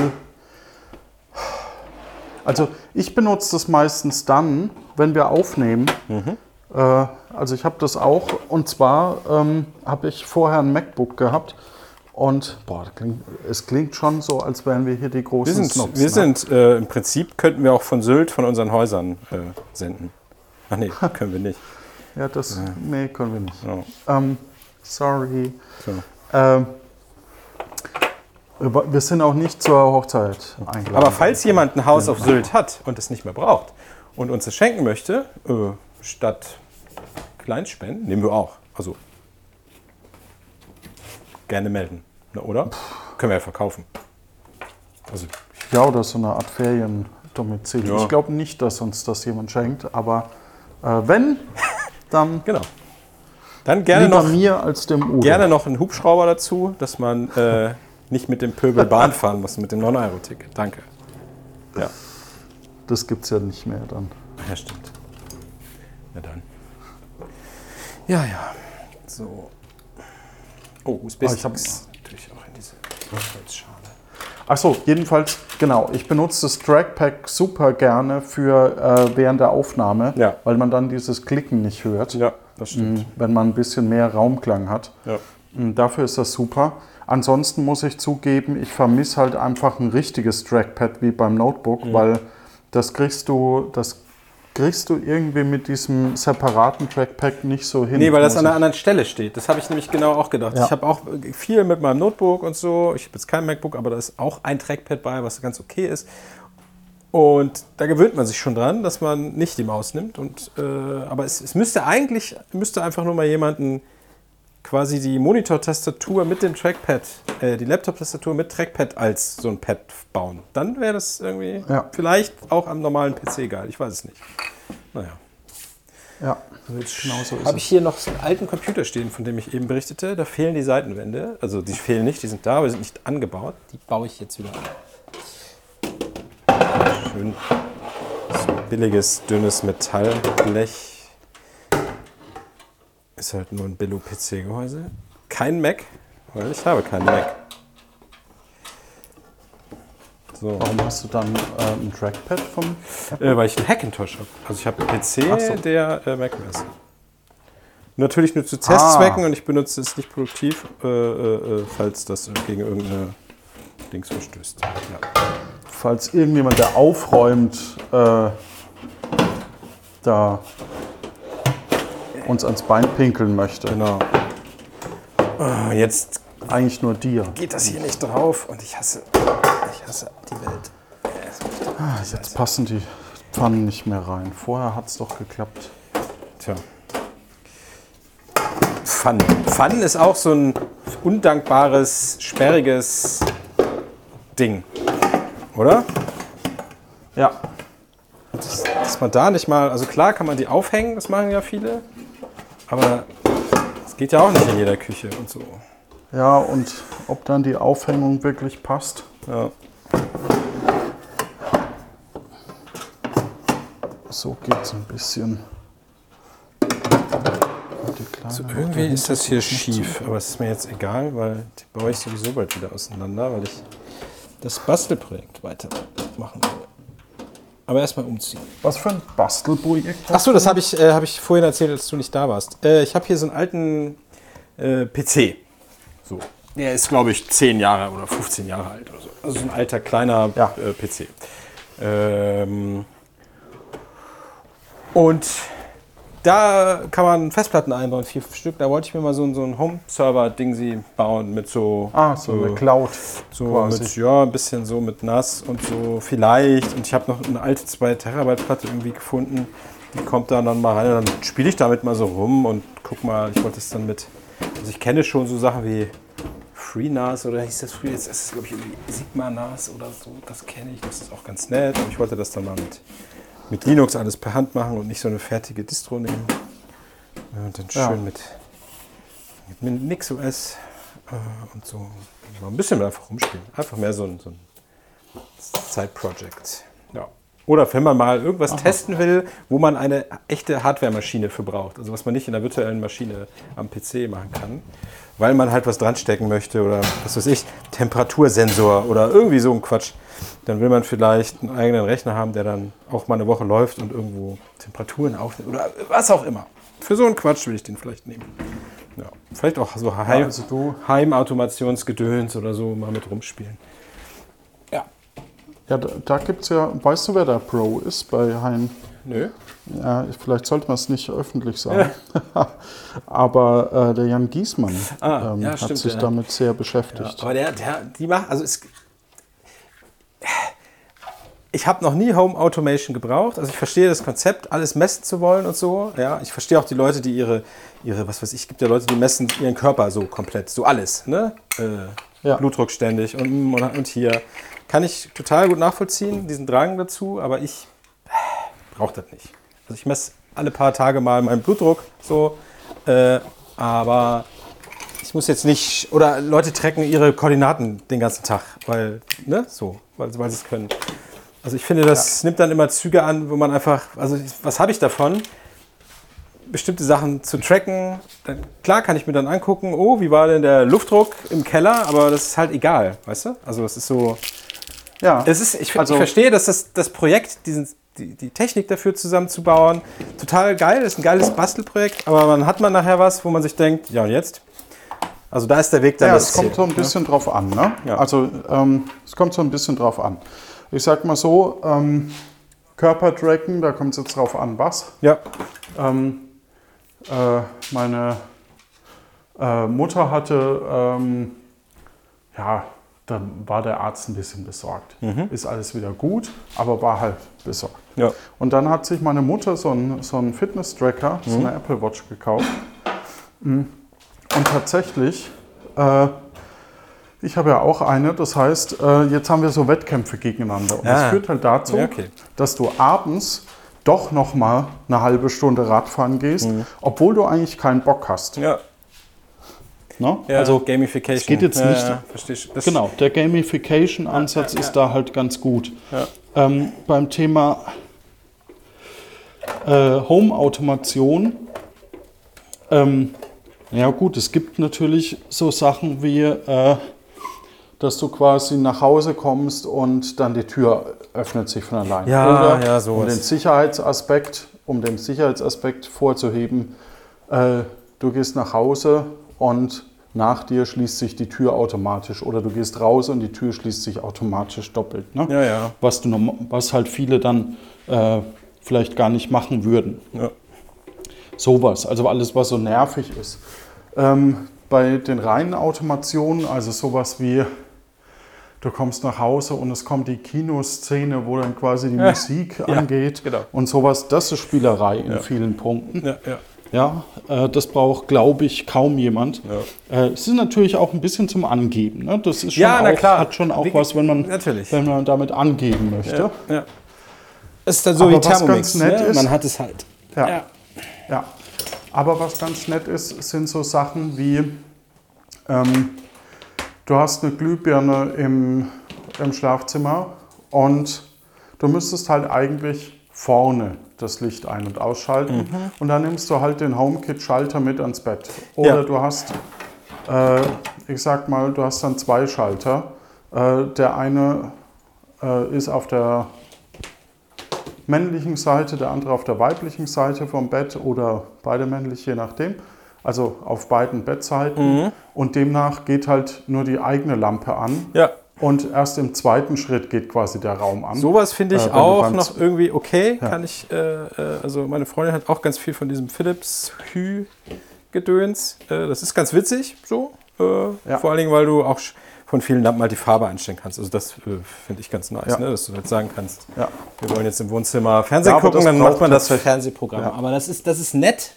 also ich benutze das meistens dann, wenn wir aufnehmen. Äh, also ich habe das auch und zwar ähm, habe ich vorher ein MacBook gehabt und boah, klingt, es klingt schon so, als wären wir hier die großen
Wir sind,
Snobs,
wir
ne?
sind äh, im Prinzip könnten wir auch von Sylt, von unseren Häusern äh, senden. Ach nee, können wir nicht.
Ja, das, nee, können wir nicht.
Ja.
Ähm, sorry.
So.
Ähm, wir wir sind auch nicht zur Hochzeit eingeladen.
Aber falls jemand ein Haus auf Sylt hat und es nicht mehr braucht und uns es schenken möchte, äh, statt Kleinspenden, nehmen wir auch. Also gerne melden, Na, oder? Können wir ja verkaufen. Also
Ja, oder so eine Art Feriendomizil.
Ja.
Ich glaube nicht, dass uns das jemand schenkt, aber äh, wenn, dann
genau. Dann gerne noch,
mir als dem
gerne noch einen Hubschrauber dazu, dass man äh, nicht mit dem Pöbel Bahn fahren muss, mit dem 9-Euro-Ticket. Danke. Ja,
Das gibt es ja nicht mehr dann.
ja, stimmt. Ja, dann. Ja, ja. So. Oh, USB
Ah, ich hab-
natürlich auch in diese Holzschale.
Achso, jedenfalls, genau. Ich benutze das Trackpack super gerne für äh, während der Aufnahme,
Ja.
weil man dann dieses Klicken nicht hört,
Ja, das stimmt.
mh, wenn man ein bisschen mehr Raumklang hat.
Ja.
Und Dafür ist das super. Ansonsten muss ich zugeben, ich vermisse halt einfach ein richtiges Trackpad wie beim Notebook,
Mhm.
weil das kriegst du, das kriegst du irgendwie mit diesem separaten Trackpad nicht so hin.
Nee, weil das an einer anderen Stelle steht. Das habe ich nämlich genau auch gedacht.
Ja.
Ich habe auch viel mit meinem Notebook und so. Ich habe jetzt kein MacBook, aber da ist auch ein Trackpad bei, was ganz okay ist. Und da gewöhnt man sich schon dran, dass man nicht die Maus nimmt. Und, äh, aber es, es müsste eigentlich, müsste einfach nur mal jemanden quasi die Monitor-Tastatur mit dem Trackpad, äh, die Laptop-Tastatur mit Trackpad als so ein Pad bauen. Dann wäre das irgendwie
Ja.
vielleicht auch am normalen PC geil. Ich weiß es nicht. Naja.
Ja, genau so ist
Habe ich hier noch so einen alten Computer stehen, von dem ich eben berichtete. Da fehlen die Seitenwände. Also die fehlen nicht, die sind da, aber sind nicht angebaut. Die baue ich jetzt wieder an. Schön so billiges, dünnes Metallblech. Ist halt nur ein Billo-PC-Gehäuse. Kein Mac, weil ich habe keinen Mac. So.
Warum hast du dann äh, ein Trackpad vom
Äh, weil ich einen Hackintosh habe. Also ich habe einen PC,
so.
der äh, Mac ist. Natürlich nur zu Testzwecken
Ah.
und ich benutze es nicht produktiv, äh, äh, äh, falls das gegen irgendeine Dings verstößt. Ja.
falls irgendjemand, der aufräumt, da uns ans Bein pinkeln möchte.
Genau. Ah, jetzt
Eigentlich nur dir.
geht das hier nicht drauf und ich hasse, ich hasse die Welt.
Ah, Jetzt passen die Pfannen nicht mehr rein. Vorher hat es doch geklappt.
Tja. Pfannen. Pfannen ist auch so ein undankbares, sperriges Ding. Oder?
Ja,
Das, das man da nicht mal, also klar kann man die aufhängen, das machen ja viele, aber das geht ja auch nicht in jeder Küche und so.
Ja, und ob dann die Aufhängung wirklich passt.
Ja.
So geht es ein bisschen.
Also irgendwie ist das hier schief, aber es ist mir jetzt egal, weil die baue ich sowieso bald wieder auseinander, weil ich das Bastelprojekt weitermachen will. Aber erstmal umziehen.
Was für ein Bastelprojekt?
Achso, das habe ich, äh, hab ich vorhin erzählt, als du nicht da warst. Äh, ich habe hier so einen alten äh, PC. So. Der ist, glaube ich, 10 Jahre oder 15 Jahre alt oder so. Also so ein alter, kleiner
Ja.
äh, PC. Ähm, und da kann man Festplatten einbauen, vier Stück. Da wollte ich mir mal so, ein- so ein Home-Server-Ding bauen mit so.
Ah, so eine Cloud.
So
quasi.
mit, ja, ein bisschen so mit NAS und so vielleicht. Und ich habe noch eine alte 2 Terabyte Platte irgendwie gefunden. Die kommt da dann mal rein und dann spiele ich damit mal so rum und guck mal, ich wollte es dann mit. Also ich kenne schon so Sachen wie FreeNAS oder hieß das früher, jetzt ist es glaube ich irgendwie Sigma NAS oder so, das kenne ich, das ist auch ganz nett. Aber ich wollte das dann mal mit, mit Linux alles per Hand machen und nicht so eine fertige Distro nehmen. Ja, Und dann schön
Ja.
mit, mit NixOS äh, und so. Mal ein bisschen einfach rumspielen. Einfach mehr so ein, so ein Side-Project. Ja. Oder wenn man mal irgendwas testen will, wo man eine echte Hardware-Maschine für braucht. Also was man nicht in der virtuellen Maschine am PC machen kann. Weil man halt was dran stecken möchte oder was weiß ich, Temperatursensor oder irgendwie so ein Quatsch. Dann will man vielleicht einen eigenen Rechner haben, der dann auch mal eine Woche läuft und irgendwo Temperaturen aufnimmt oder was auch immer. Für so einen Quatsch will ich den vielleicht nehmen. Ja. Vielleicht auch so Heim,
also du-
Heimautomationsgedöns oder so mal mit rumspielen. Ja.
Ja, da, da gibt es ja, weißt du, wer der Pro ist bei Hein?
Nö.
Ja, ich- vielleicht sollte man es nicht öffentlich sagen. Aber äh, der Jan Giesmann
Ah,
ähm,
ja,
hat
stimmt,
sich
ja.
damit sehr beschäftigt.
Aber der, der, die macht, also es. Ich habe noch nie Home Automation gebraucht. Also ich verstehe das Konzept, alles messen zu wollen und so. Ja, ich verstehe auch die Leute, die ihre, ihre, was weiß ich, gibt ja Leute, die messen ihren Körper so komplett, so alles, ne? Äh,
Ja.
Blutdruck ständig und, und, und hier. Kann ich total gut nachvollziehen, diesen Drang dazu, aber ich brauche das nicht. Also ich messe alle paar Tage mal meinen Blutdruck, so, äh, aber ich muss jetzt nicht, oder Leute tracken ihre Koordinaten den ganzen Tag, weil, ne, so, weil, weil sie es können. Also ich finde, das nimmt dann immer Züge an, wo man einfach, also was habe ich davon? Bestimmte Sachen zu tracken. Dann, klar kann ich mir dann angucken, oh, wie war denn der Luftdruck im Keller, aber das ist halt egal, weißt du? Also es ist so,
Ja,
es ist, ich,
Also-
ich verstehe, dass das, das Projekt, diesen, die, die Technik dafür zusammenzubauen, total geil ist, ein geiles Bastelprojekt, aber dann hat man nachher was, wo man sich denkt, ja und jetzt? Also da ist der Weg dann
ja
das
es kommt so ein
ne?
bisschen drauf an. Ne?
Ja.
Also ähm, es kommt so ein bisschen drauf an. Ich sag mal so, ähm, Körpertracken, da kommt es jetzt drauf an, was.
Ja,
Ähm, äh, meine äh, Mutter hatte, ähm, ja, da war der Arzt ein bisschen besorgt. Ist alles wieder gut, aber war halt besorgt.
Ja.
Und dann hat sich meine Mutter so einen, so einen Fitness-Tracker, so eine Apple Watch gekauft. Mm. Und tatsächlich, äh, ich habe ja auch eine, das heißt, äh, jetzt haben wir so Wettkämpfe gegeneinander. Und das
Ah.
führt halt dazu,
Ja, okay.
dass du abends doch noch mal eine halbe Stunde Radfahren gehst, obwohl du eigentlich keinen Bock hast.
ja.
Ne?
ja.
Also
Gamification.
es geht jetzt
ja,
nicht-
Ja, verstehe ich. Das-
Genau, der Gamification-Ansatz ist da halt ganz gut. Ähm, beim Thema äh, Home-Automation, ähm, ja gut, es gibt natürlich so Sachen wie, äh, dass du quasi nach Hause kommst und dann die Tür öffnet sich von allein.
Ja,
Oder
ja,
um
sowas.
den Sicherheitsaspekt, um den Sicherheitsaspekt vorzuheben, äh, du gehst nach Hause und nach dir schließt sich die Tür automatisch oder du gehst raus und die Tür schließt sich automatisch doppelt. Ne?
Ja, ja.
Was, du, was halt viele dann äh, vielleicht gar nicht machen würden.
Ja.
Sowas, also alles, was so nervig ist. Ähm, bei den reinen Automationen, also sowas wie, du kommst nach Hause und es kommt die Kinoszene, wo dann quasi die Musik angeht
genau.
und sowas, das ist Spielerei in vielen Punkten.
Ja, ja.
Ja, äh, das braucht, glaube ich, kaum jemand.
Ja.
Äh, es ist natürlich auch ein bisschen zum Angeben. Ne? Das ist schon
Ja, na
auch,
klar.
hat schon auch
Wie-
was, wenn man,
natürlich.
wenn man damit angeben möchte.
Ja, ja.
Das ist dann so
Aber
wie
was
Thermomix.
ganz nett
ne?
ist-
Man hat es halt.
Ja.
Ja.
Ja. Aber was ganz nett ist, sind so Sachen wie, ähm, du hast eine Glühbirne im, im Schlafzimmer und du müsstest halt eigentlich vorne das Licht ein- und ausschalten. Und dann nimmst du halt den HomeKit-Schalter mit ans Bett. Oder
Ja.
du hast, äh, ich sag mal, du hast dann zwei Schalter. Äh, der eine äh, ist auf der männlichen Seite, der andere auf der weiblichen Seite vom Bett oder beide männlich, je nachdem. Also auf beiden Bettseiten. Und demnach geht halt nur die eigene Lampe an.
Ja.
Und erst im zweiten Schritt geht quasi der Raum an.
Sowas finde ich
Äh,
auch noch irgendwie okay.
Ja.
Kann ich, äh, äh, also meine Freundin hat auch ganz viel von diesem Philips Hue Gedöns. Äh, das ist ganz witzig, so. Äh,
Ja.
Vor allen Dingen, weil du auch von vielen Lampen halt die Farbe einstellen kannst. Also das äh, finde ich ganz nice,
Ja.
ne? dass du halt sagen kannst,
Ja.
wir wollen jetzt im Wohnzimmer Fernsehen gucken, dann macht man das.
Fernsehprogramm. Aber das ist, das ist nett.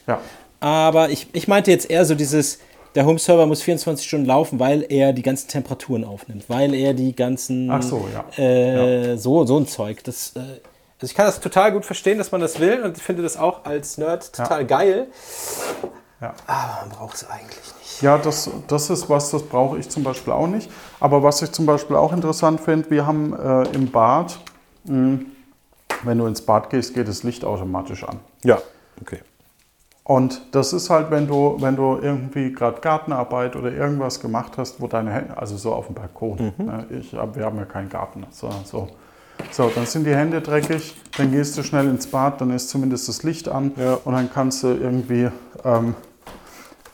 Aber ich, ich meinte jetzt eher so dieses, der Home-Server muss 24 Stunden laufen, weil er die ganzen Temperaturen aufnimmt, weil er die ganzen
Ach so, ja.
äh, so, so ein Zeug. Das, äh,
Also ich kann das total gut verstehen, dass man das will und ich finde das auch als Nerd total geil.
Ja.
aber man braucht es eigentlich nicht.
Ja, das, das ist was, das brauche ich zum Beispiel auch nicht. Aber was ich zum Beispiel auch interessant finde, wir haben äh, im Bad, mh, wenn du ins Bad gehst, geht das Licht automatisch an.
Ja, okay.
Und das ist halt, wenn du, wenn du irgendwie gerade Gartenarbeit oder irgendwas gemacht hast, wo deine Hände, also so auf dem Balkon, ne, ich, hab- wir haben ja keinen Garten, so, so. So, dann sind die Hände dreckig, dann gehst du schnell ins Bad, dann ist zumindest das Licht an
Ja.
und dann kannst du irgendwie ähm,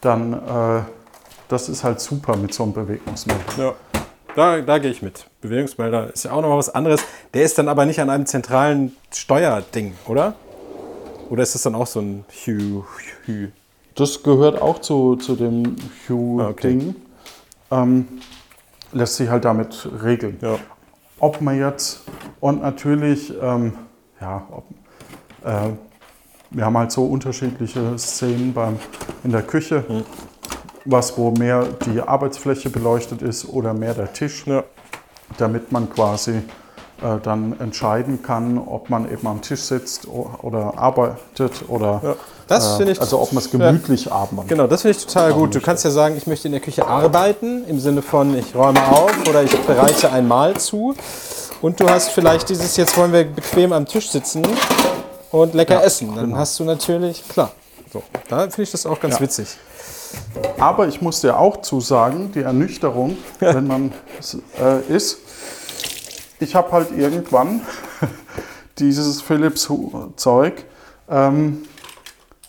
dann, äh, das ist halt super mit so einem Bewegungsmelder.
Ja, da, da gehe ich mit. Bewegungsmelder ist ja auch noch mal was anderes. Der ist dann aber nicht an einem zentralen Steuerding, oder? Oder ist das dann auch so ein Hue, Hue?
Das gehört auch zu, zu dem
Ah, okay.
Hue-Ding. Ähm, lässt sich halt damit regeln.
Ja.
Ob man jetzt, und natürlich, ähm, ja, ob, äh, wir haben halt so unterschiedliche Szenen beim, in der Küche,
Hm.
was wo mehr die Arbeitsfläche beleuchtet ist oder mehr der Tisch,
Ja.
damit man quasi dann entscheiden kann, ob man eben am Tisch sitzt oder arbeitet oder
Ja. Das
äh,
ich-
also ob man es gemütlich arbeitet.
Genau, das finde ich total gut. Du kannst ja sagen, ich möchte in der Küche arbeiten, im Sinne von, ich räume auf oder ich bereite ein Mahl zu. Und du hast vielleicht dieses, jetzt wollen wir bequem am Tisch sitzen und lecker essen. Dann hast du natürlich, klar. So, da finde ich das auch ganz
Ja.
witzig.
Aber ich muss dir auch zusagen, die Ernüchterung, wenn man äh, ist, ich habe halt irgendwann dieses Philips-Zeug, ähm,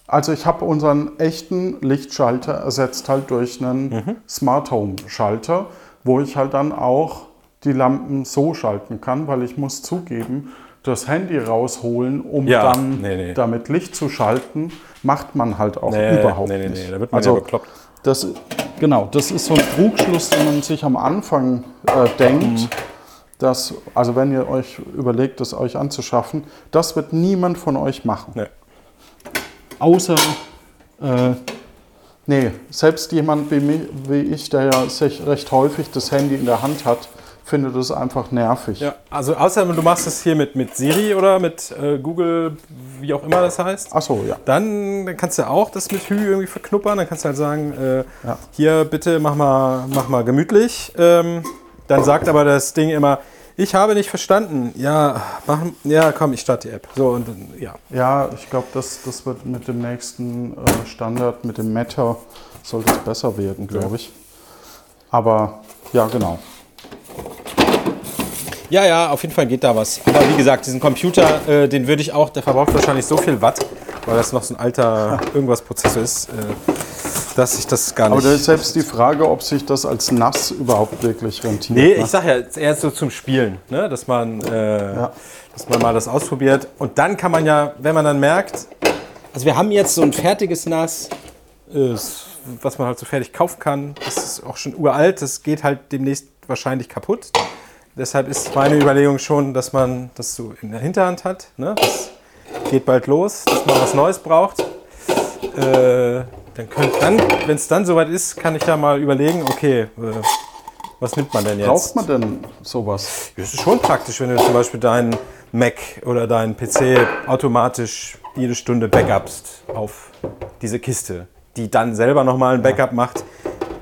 also ich habe unseren echten Lichtschalter ersetzt halt durch einen Smart Home Schalter, wo ich halt dann auch die Lampen so schalten kann, weil ich muss zugeben, das Handy rausholen, um
Ja,
dann
nee, nee.
damit Licht zu schalten, macht man halt auch
Nee,
überhaupt
nee, nee,
nicht.
nee, da wird man
also,
ja bekloppt.
das, genau, das ist so ein Trugschluss, den man sich am Anfang äh, denkt. Dass, also wenn ihr euch überlegt, das euch anzuschaffen, das wird niemand von euch machen.
Nee.
Außer, äh, nee, selbst jemand wie, mich, wie ich, der ja sich recht häufig das Handy in der Hand hat, findet es einfach nervig.
Ja, also außer du machst es hier mit, mit Siri oder mit äh, Google, wie auch immer das heißt.
Ach so, ja.
Dann dann kannst du auch das mit Hü irgendwie verknuppern. Dann kannst du halt sagen, äh,
Ja.
hier bitte mach mal, mach mal gemütlich. Ähm, dann sagt aber das Ding immer, ich habe nicht verstanden. Ja, mach, ja, komm, ich starte die App. So und ja.
Ja, ich glaube, das, das wird mit dem nächsten äh, Standard, mit dem Meta, sollte es besser werden, glaube ich. Aber ja, genau.
Ja, ja, auf jeden Fall geht da was. Aber wie gesagt, diesen Computer, äh, den würde ich auch, der verbraucht wahrscheinlich so viel Watt,
Weil das noch so ein alter irgendwas Prozessor ist, äh, dass ich das gar
Aber
nicht.
da ist selbst die Frage, ob sich das als nass überhaupt wirklich rentiert.
Nee,
ne?
ich sag ja, es ist eher so zum Spielen, ne? dass, man, äh, dass man mal das ausprobiert. Und dann kann man ja, wenn man dann merkt,
Also wir haben jetzt so ein fertiges NAS.
äh, was man halt so fertig kaufen kann, das ist auch schon uralt, das geht halt demnächst wahrscheinlich kaputt. Deshalb ist meine Überlegung schon, dass man das so in der Hinterhand hat. Ne? Das geht bald los, dass man was Neues braucht. Äh, dann könnt, dann, wenn es dann soweit ist, kann ich ja mal überlegen, okay, äh, was nimmt man denn jetzt?
Braucht man denn sowas?
Das ist schon praktisch, wenn du zum Beispiel deinen Mac oder dein PC automatisch jede Stunde backupst auf diese Kiste, die dann selber nochmal ein Backup macht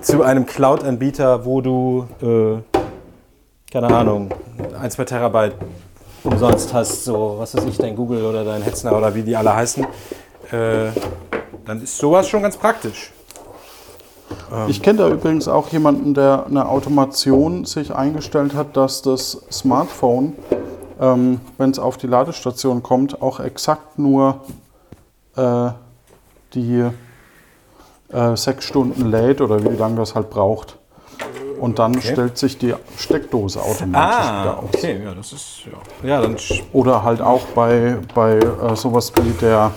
zu einem Cloud-Anbieter, wo du, äh, keine Ahnung, 1, 2 Terabyte umsonst hast, so was weiß ich, dein Google oder dein Hetzner oder wie die alle heißen, äh, dann ist sowas schon ganz praktisch.
Ich kenne da übrigens auch jemanden, der eine Automation sich eingestellt hat, dass das Smartphone, ähm, wenn es auf die Ladestation kommt, auch exakt nur äh, die äh, sechs Stunden lädt oder wie lange das halt braucht. Und dann stellt sich die Steckdose automatisch wieder aus.
Ah, okay, ja, das ist, ja. Ja, dann,
Oder halt auch bei, bei äh, sowas wie der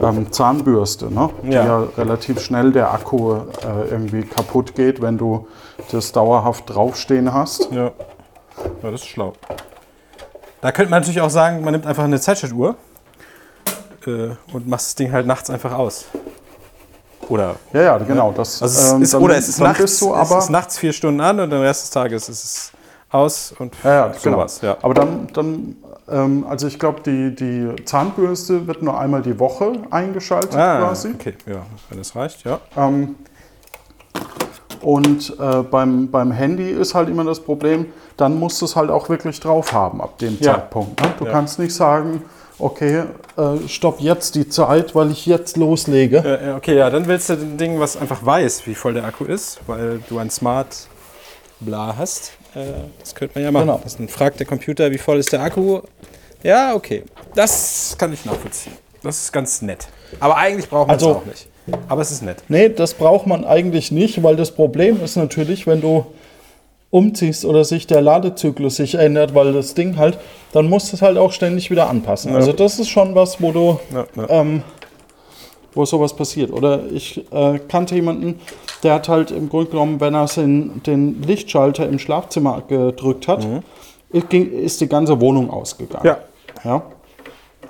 ähm, Zahnbürste, ne? die
Ja.
relativ schnell der Akku äh, irgendwie kaputt geht, wenn du das dauerhaft draufstehen hast.
ja. ja, das ist schlau. Da könnte man natürlich auch sagen, man nimmt einfach eine Zeitschaltuhr äh, und macht das Ding halt nachts einfach aus. Oder
Ja, ja, genau. Das,
Also es
ähm,
ist,
dann-
oder es ist, nachts,
du
es
aber,
ist nachts vier Stunden an und den Rest des Tages ist es aus und
ja, ja, genau.
sowas. Ja.
Aber dann, dann also ich glaube, die, die Zahnbürste wird nur einmal die Woche eingeschaltet
Ah,
quasi.
okay, ja, wenn das reicht, ja.
Ähm, und äh, beim, beim Handy ist halt immer das Problem, dann musst du es halt auch wirklich drauf haben ab dem
Ja.
Zeitpunkt. Ne? Du
Ja.
kannst nicht sagen, okay, äh, stopp jetzt die Zeit, weil ich jetzt loslege.
Äh, äh, okay, ja, dann willst du ein Ding, was einfach weiß, wie voll der Akku ist, weil du ein Smart Bla hast. Äh, das könnte man ja machen.
Genau.
Dann fragt der Computer, wie voll ist der Akku. Ja, okay. Das kann ich nachvollziehen. Das ist ganz nett. Aber eigentlich braucht man es
Also-
auch nicht. Aber es ist nett.
Nee, das braucht man eigentlich nicht, weil das Problem ist natürlich, wenn du umziehst oder sich der Ladezyklus sich ändert, weil das Ding halt, dann musst du es halt auch ständig wieder anpassen. Also das ist schon was, wo du
Ja, ja.
ähm, wo sowas passiert. Oder ich äh, kannte jemanden, der hat halt im Grunde genommen, wenn er den, den Lichtschalter im Schlafzimmer gedrückt hat, ist, ging, ist die ganze Wohnung ausgegangen.
ja.
Ja.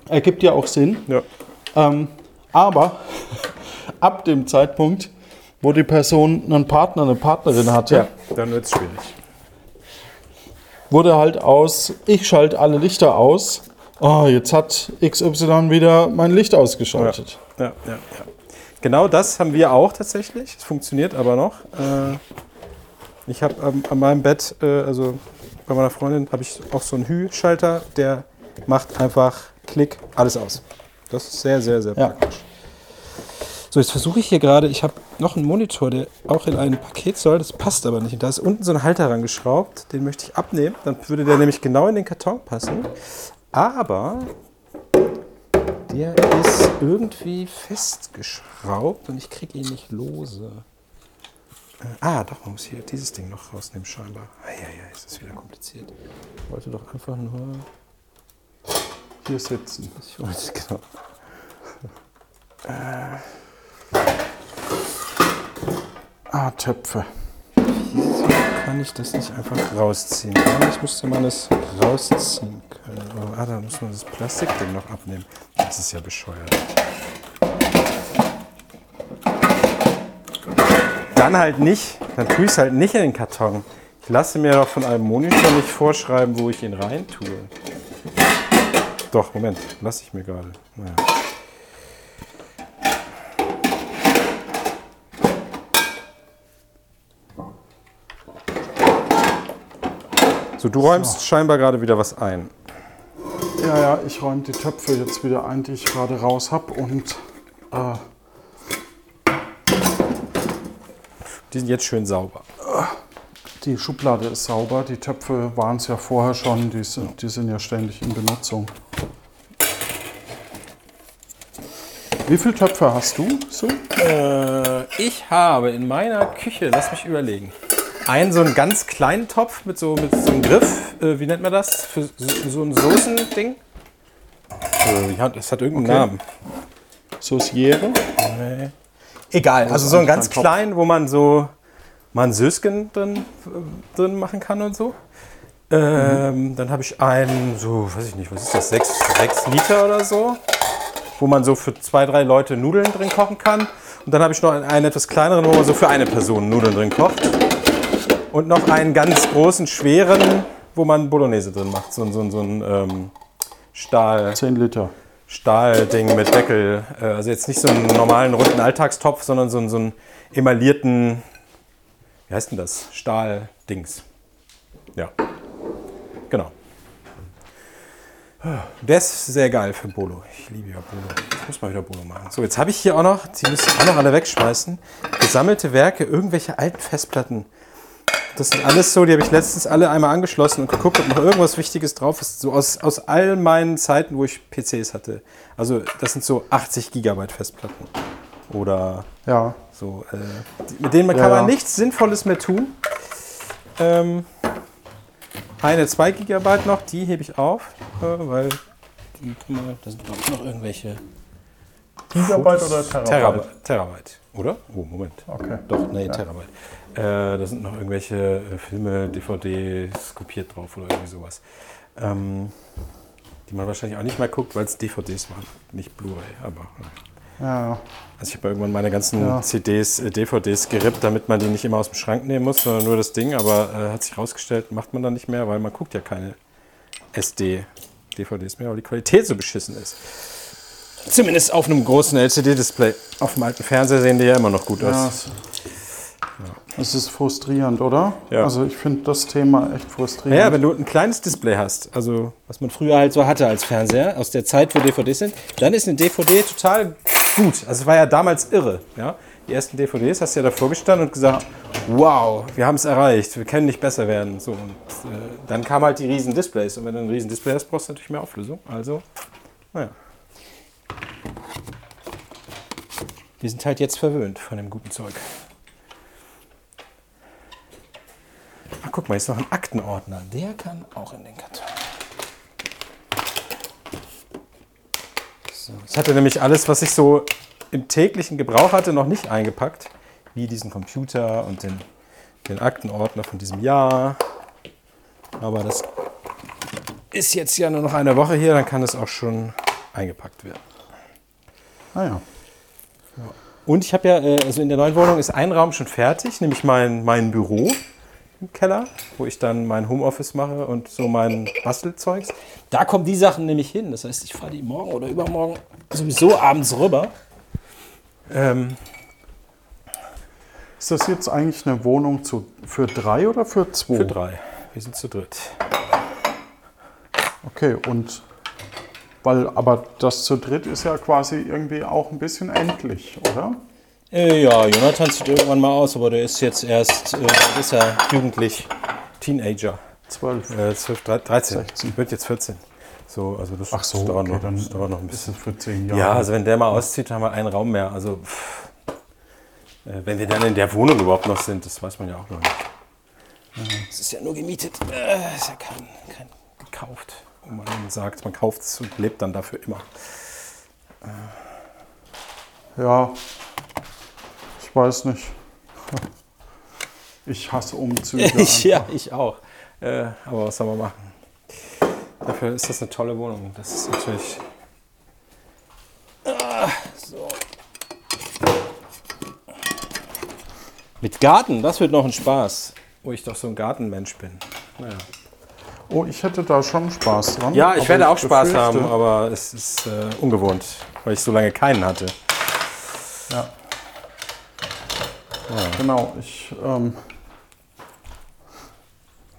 Ergibt ja auch Sinn.
ja.
Ähm, aber ab dem Zeitpunkt, wo die Person einen Partner, eine Partnerin hatte,
ja. Dann wird es schwierig.
wurde halt aus, ich schalte alle Lichter aus. Oh, jetzt hat XY wieder mein Licht ausgeschaltet.
Ja, ja, ja. Genau das haben wir auch tatsächlich. Es funktioniert aber noch. Äh, ich habe an meinem Bett, äh, also bei meiner Freundin, habe ich auch so einen Hü-Schalter, der macht einfach Klick, alles aus. Das ist sehr, sehr, sehr
Ja.
praktisch. So, jetzt versuche ich hier gerade, ich habe noch einen Monitor, der auch in ein Paket soll, das passt aber nicht. Und da ist unten so ein Halter rangeschraubt, den möchte ich abnehmen. Dann würde der nämlich genau in den Karton passen. Aber der ist irgendwie festgeschraubt und ich kriege ihn nicht lose. Äh, ah, doch, man muss hier dieses Ding noch rausnehmen, scheinbar. Eieiei, ist das wieder kompliziert. Ich wollte doch einfach nur.
Hier sitzen.
Ich wollte, genau.
Ah, Töpfe.
Wieso kann ich das nicht einfach rausziehen? Eigentlich müsste man es rausziehen können. Oh, ah, da muss man das Plastikding noch abnehmen. Das ist ja bescheuert. Dann halt nicht, dann tue ich es halt nicht in den Karton. Ich lasse mir doch von einem Monitor nicht vorschreiben, wo ich ihn rein tue. Doch, Moment, lasse ich mir gerade. Naja. So, du räumst scheinbar gerade wieder was ein.
Ja, ja, ich räume die Töpfe jetzt wieder ein, die ich gerade raus habe. Und äh,
Die sind jetzt schön sauber.
die Schublade ist sauber. Die Töpfe waren es ja vorher schon. Die sind, die sind ja ständig in Benutzung. Wie viele Töpfe hast du? So?
Äh, ich habe in meiner Küche, lass mich überlegen, einen so einen ganz kleinen Topf mit so, mit so einem Griff. Äh, wie nennt man das? Für so, so ein Soßending? Äh, ja, das hat irgendeinen
Okay.
Namen.
Sauciere?
Egal, also so einen
eigentlich
ganz
ein Topf.
kleinen, wo man so mal ein Sösken drin, äh, drin machen kann und so. Ähm, Dann habe ich einen, so, weiß ich nicht, was ist das, 6, Liter oder so, wo man so für zwei, drei Leute Nudeln drin kochen kann. Und dann habe ich noch einen, einen etwas kleineren, wo man so für eine Person Nudeln drin kocht. Und noch einen ganz großen, schweren, wo man Bolognese drin macht. So, ein- so, so ein, ähm, Stahl,
10 Liter.
Stahlding mit Deckel. Äh, Also jetzt nicht so einen normalen runden Alltagstopf, sondern so, einen- so einen emaillierten, wie heißt denn das? Stahldings. Ja. Genau. Der ist sehr geil für Bolo. Ich liebe ja Bolo. Ich muss mal wieder Bolo machen. So, jetzt habe ich hier auch noch, die müssen auch noch alle wegschmeißen, gesammelte Werke, irgendwelche alten Festplatten. Das sind alles so, die habe ich letztens alle einmal angeschlossen und geguckt, ob noch irgendwas Wichtiges drauf ist. So aus, aus all meinen Zeiten, wo ich PCs hatte. Also das sind so 80 Gigabyte Festplatten. Oder
Ja.
so. Äh, die- mit denen man
Ja,
kann man
ja.
nichts Sinnvolles mehr tun. Ähm, eine 2 Gigabyte noch, die hebe ich auf, äh, weil
da sind glaub ich, noch irgendwelche.
Gigabyte oder Terabyte?
Terabyte. Terabyte. Oder? Oh, Moment.
Okay.
Doch, nee, Terabyte. Äh, da sind noch irgendwelche äh, Filme, DVDs kopiert drauf oder irgendwie sowas. Ähm, die man wahrscheinlich auch nicht mehr guckt, weil es DVDs waren, nicht Blu-ray. Aber äh.
Ja,
also ich habe irgendwann meine ganzen
Ja.
CDs, äh, DVDs gerippt, damit man die nicht immer aus dem Schrank nehmen muss, sondern nur das Ding. Aber äh, hat sich rausgestellt, macht man dann nicht mehr, weil man guckt ja keine SD-DVDs mehr, weil die Qualität so beschissen ist. Zumindest auf einem großen LCD-Display. Auf dem alten Fernseher sehen die ja immer noch gut
ja.
aus.
Es, ist frustrierend, oder?
Ja.
Also ich finde das Thema echt frustrierend.
Ja, wenn du ein kleines Display hast, also
Was man früher halt so hatte als Fernseher, aus der Zeit, wo DVDs sind, dann ist eine DVD total.
gut. Also es war ja damals irre. Ja? Die ersten DVDs hast du ja davor gestanden und gesagt, wow, wir haben es erreicht, wir können nicht besser werden. So, und äh, dann kamen halt die riesen Displays. Und wenn du ein riesen Display hast, brauchst du natürlich mehr Auflösung. Also, naja. Wir sind halt jetzt verwöhnt von dem guten Zeug. Ach, guck mal, hier ist noch ein Aktenordner.
Der kann auch in den Karton.
Ich hatte nämlich alles, was ich so im täglichen Gebrauch hatte, noch nicht eingepackt. Wie diesen Computer und den, den Aktenordner von diesem Jahr. Aber das ist jetzt ja nur noch eine Woche hier, dann kann es auch schon eingepackt werden.
Naja.
Und ich habe ja, äh, also in der neuen Wohnung ist ein Raum schon fertig, nämlich mein, mein Büro im Keller, wo ich dann mein Homeoffice mache und so mein Bastelzeugs.
Da kommen die Sachen nämlich hin. Das heißt, ich fahre die morgen oder übermorgen sowieso abends rüber.
Ähm,
Ist das jetzt eigentlich eine Wohnung zu, für drei oder für zwei?
für drei. Wir sind zu dritt.
Okay, und weil, aber das zu dritt ist ja quasi irgendwie auch ein bisschen endlich, oder?
Äh, ja, Jonathan zieht irgendwann mal aus, aber der ist jetzt erst, äh, ist er
Jugendlich, Teenager.
Zwölf.
Äh, 12, 13.
16.
Wird jetzt 14. So, also das,
Ach so,
dauert,
okay,
noch,
dann
das dauert noch ein
Ist
bisschen.
es für zehn Jahre?
Ja, also wenn der mal auszieht, haben wir einen Raum mehr. Also pff, äh, wenn wir dann in der Wohnung überhaupt noch sind, das weiß man ja auch noch nicht.
Es ist ja nur gemietet. Äh, ist ja kein, kein
Gekauft. Und man sagt, man kauft es und lebt dann dafür immer.
Ja, ich weiß nicht. Ich hasse Umzüge.
Ich, ja, ich auch.
Äh, aber was soll man machen? Dafür ist das eine tolle Wohnung. Das ist natürlich.
Mit Garten, das wird noch ein Spaß.
Wo ich doch so ein Gartenmensch bin. Naja.
Oh, ich hätte da schon Spaß dran.
Ja, ich werde auch Spaß
befürchte-
haben, aber es ist äh, ungewohnt, weil ich so lange keinen hatte.
Ja. Genau, ich. Ähm,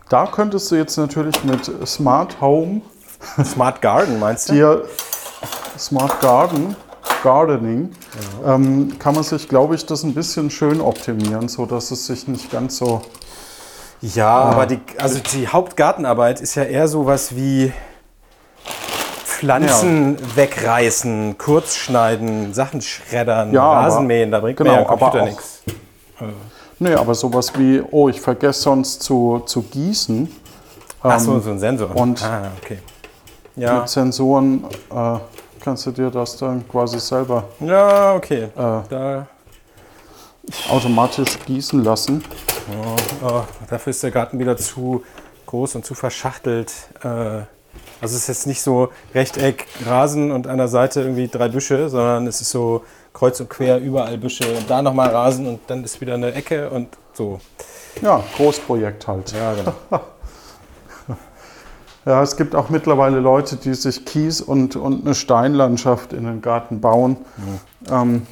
da könntest du jetzt natürlich mit Smart Home
Smart Garden meinst du?
dir Smart Garden, Gardening, ähm, kann man sich, glaube ich, das ein bisschen schön optimieren, so dass es sich nicht ganz so.
Ja, aber die, also die Hauptgartenarbeit ist ja eher sowas wie Pflanzen wegreißen, kurzschneiden, Sachen schreddern,
Ja, aber-
Rasenmähen, da bringt
genau,
mir ja Computer
auch-
nichts.
Nee, aber sowas wie, oh, ich vergesse sonst zu, zu gießen.
Ach so,
Ähm,
so ein Sensor.
und-
ah, okay. Ja,
Mit Sensoren äh, kannst du dir das dann quasi selber
ja, okay.
äh,
Da,
automatisch gießen lassen.
oh, dafür ist der Garten wieder zu groß und zu verschachtelt. Äh, also es ist jetzt nicht so Rechteck, Rasen und an der Seite irgendwie drei Büsche, sondern es ist so kreuz und quer überall Büsche und da nochmal Rasen und dann ist wieder eine Ecke und so.
Ja, Großprojekt halt.
Ja, genau.
Ja, es gibt auch mittlerweile Leute, die sich Kies und, und eine Steinlandschaft in den Garten bauen, ähm,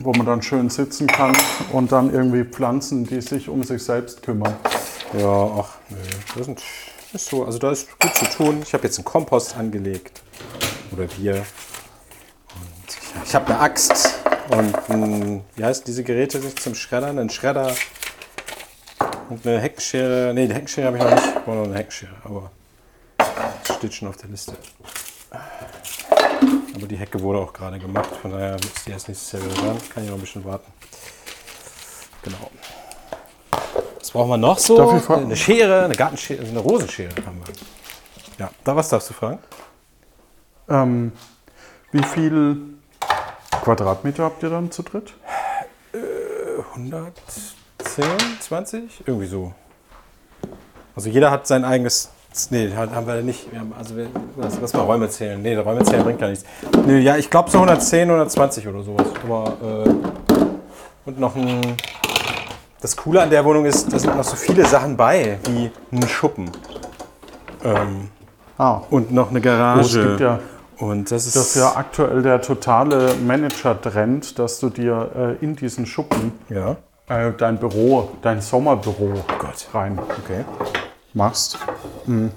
wo man dann schön sitzen kann und dann irgendwie Pflanzen, die sich um sich selbst kümmern.
Ja, ach, nö. Das ist so, also da ist gut zu tun. Ich habe jetzt einen Kompost angelegt. Oder wir. Ich habe eine Axt und ein, wie heißt diese Geräte sich zum Schreddern? Ein Schredder und eine Heckenschere. Nee, die Heckenschere habe ich noch nicht. Ich brauche noch eine Heckenschere, aber das steht schon auf der Liste. Aber die Hecke wurde auch gerade gemacht, von daher ist die erst nächstes Jahr wieder dran. Kann ich noch ein bisschen warten. Genau. Was brauchen wir noch so? Eine Schere, eine Gartenschere, eine Rosenschere haben wir. Ja, da was darfst du fragen?
Ähm, wie viel Quadratmeter habt ihr dann zu dritt?
110, 20? Irgendwie so. Also jeder hat sein eigenes. Nee, haben wir nicht. Wir haben, also wir, lass, lass mal Räume zählen. Nee, Räume zählen bringt gar nichts. Nee, ja, ich glaube so 110, 120 oder sowas. Aber, äh, und noch ein. Das Coole an der Wohnung ist, da sind noch so viele Sachen bei, wie ein Schuppen. Ähm,
Ah,
und noch eine
oh,
Garage.
es gibt ja,
und das ist.
das ist ja aktuell der totale Manager-Trend, dass du dir äh, in diesen Schuppen
ja.
äh, dein Büro, dein Sommerbüro
Gott.
rein
Okay.
machst, Mhm.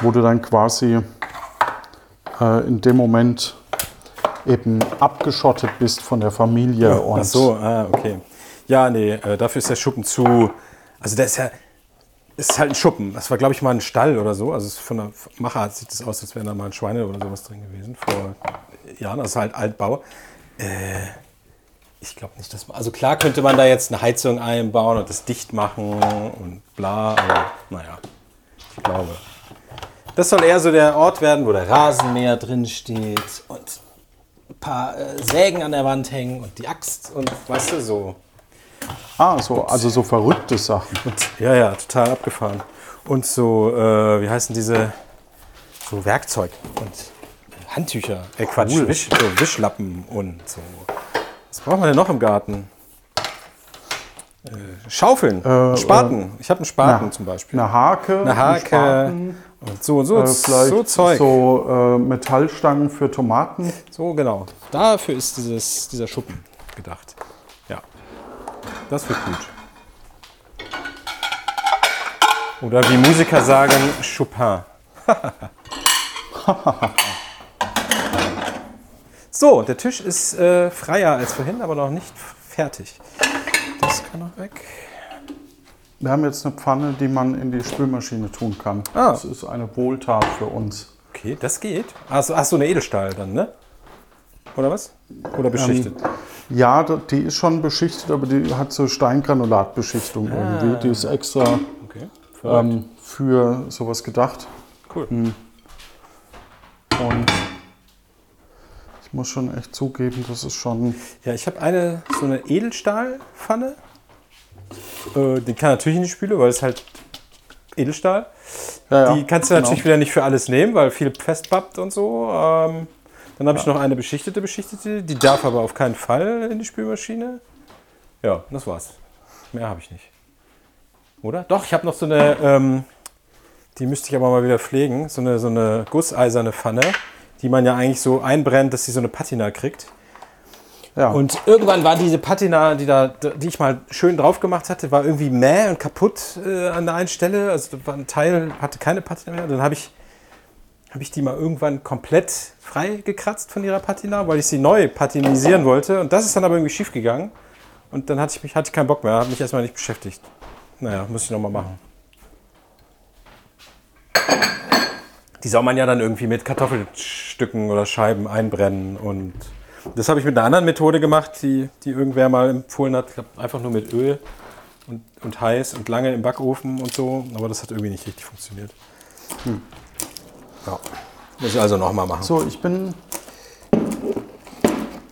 wo du dann quasi äh, in dem Moment eben abgeschottet bist von der Familie und
Ach so, ah, okay. Ja, nee, äh, dafür ist der Schuppen zu. Also der ist ja. Ist halt ein Schuppen. Das war, glaube ich, mal ein Stall oder so. Also von der Machart sieht es aus, als wäre da mal ein Schweine oder sowas drin gewesen. Vor Jahren. Das ist halt Altbau. Äh, ich glaube nicht, dass man. Also klar könnte man da jetzt eine Heizung einbauen und das dicht machen und bla, aber naja. Ich glaube. Das soll eher so der Ort werden, wo der Rasenmäher drin steht und ein paar äh, Sägen an der Wand hängen und die Axt und weißt du, so.
Ah, so, also so verrückte Sachen.
Und, ja, ja, total abgefahren. Und so, äh, wie heißen diese, so Werkzeug und Handtücher, äh Quatsch,
Cool.
Wisch, so Wischlappen und so. Was brauchen wir denn noch im Garten? Äh, Schaufeln,
Äh,
Spaten. ich habe einen Spaten
na,
zum Beispiel.
Eine Hake,
Eine
ein
Hake und so, so,
äh,
so Zeug.
so äh, Metallstangen für Tomaten.
So, genau. Dafür ist dieses, dieser Schuppen gedacht. Das wird gut. Oder wie Musiker sagen, Chopin. so, der Tisch ist äh, freier als vorhin, aber noch nicht fertig. Das kann noch weg.
Wir haben jetzt eine Pfanne, die man in die Spülmaschine tun kann.
Ah.
Das ist eine Wohltat für uns.
Okay, das geht. Ach so, ach so, eine Edelstahl dann, ne? Oder was? Oder beschichtet?
Ja, die ist schon beschichtet, aber die hat so Steingranulatbeschichtung irgendwie. Die ist extra
okay.
ähm, für sowas gedacht.
cool.
Und ich muss schon echt zugeben, das ist schon.
Ja, ich habe eine so eine Edelstahlpfanne. Äh, die kann natürlich in die Spüle, weil es halt Edelstahl.
Ja, ja,
die kannst du
genau.
natürlich wieder nicht für alles nehmen, weil viel festbappt und so. Ähm, dann habe ich noch eine beschichtete, beschichtete. Die darf aber auf keinen Fall in die Spülmaschine. Ja, das war's. Mehr habe ich nicht. Oder? Doch, ich habe noch so eine, ähm, die müsste ich aber mal wieder pflegen. So eine, so eine gusseiserne Pfanne, die man ja eigentlich so einbrennt, dass sie so eine Patina kriegt.
Ja.
Und irgendwann war diese Patina, die, da, die ich mal schön drauf gemacht hatte, war irgendwie mäh und kaputt äh, an der einen Stelle. Also war ein Teil hatte keine Patina mehr. Dann habe ich, hab ich die mal irgendwann komplett frei gekratzt von ihrer Patina, weil ich sie neu patinisieren wollte. Und das ist dann aber irgendwie schief gegangen. Und dann hatte ich, mich, hatte ich keinen Bock mehr, habe mich erstmal nicht beschäftigt. Naja, muss ich nochmal machen. Die soll man ja dann irgendwie mit Kartoffelstücken oder Scheiben einbrennen. Und das habe ich mit einer anderen Methode gemacht, die, die irgendwer mal empfohlen hat. Einfach nur mit Öl und, und heiß und lange im Backofen und so. Aber das hat irgendwie nicht richtig funktioniert. Ja. Muss ich also nochmal machen.
So, ich bin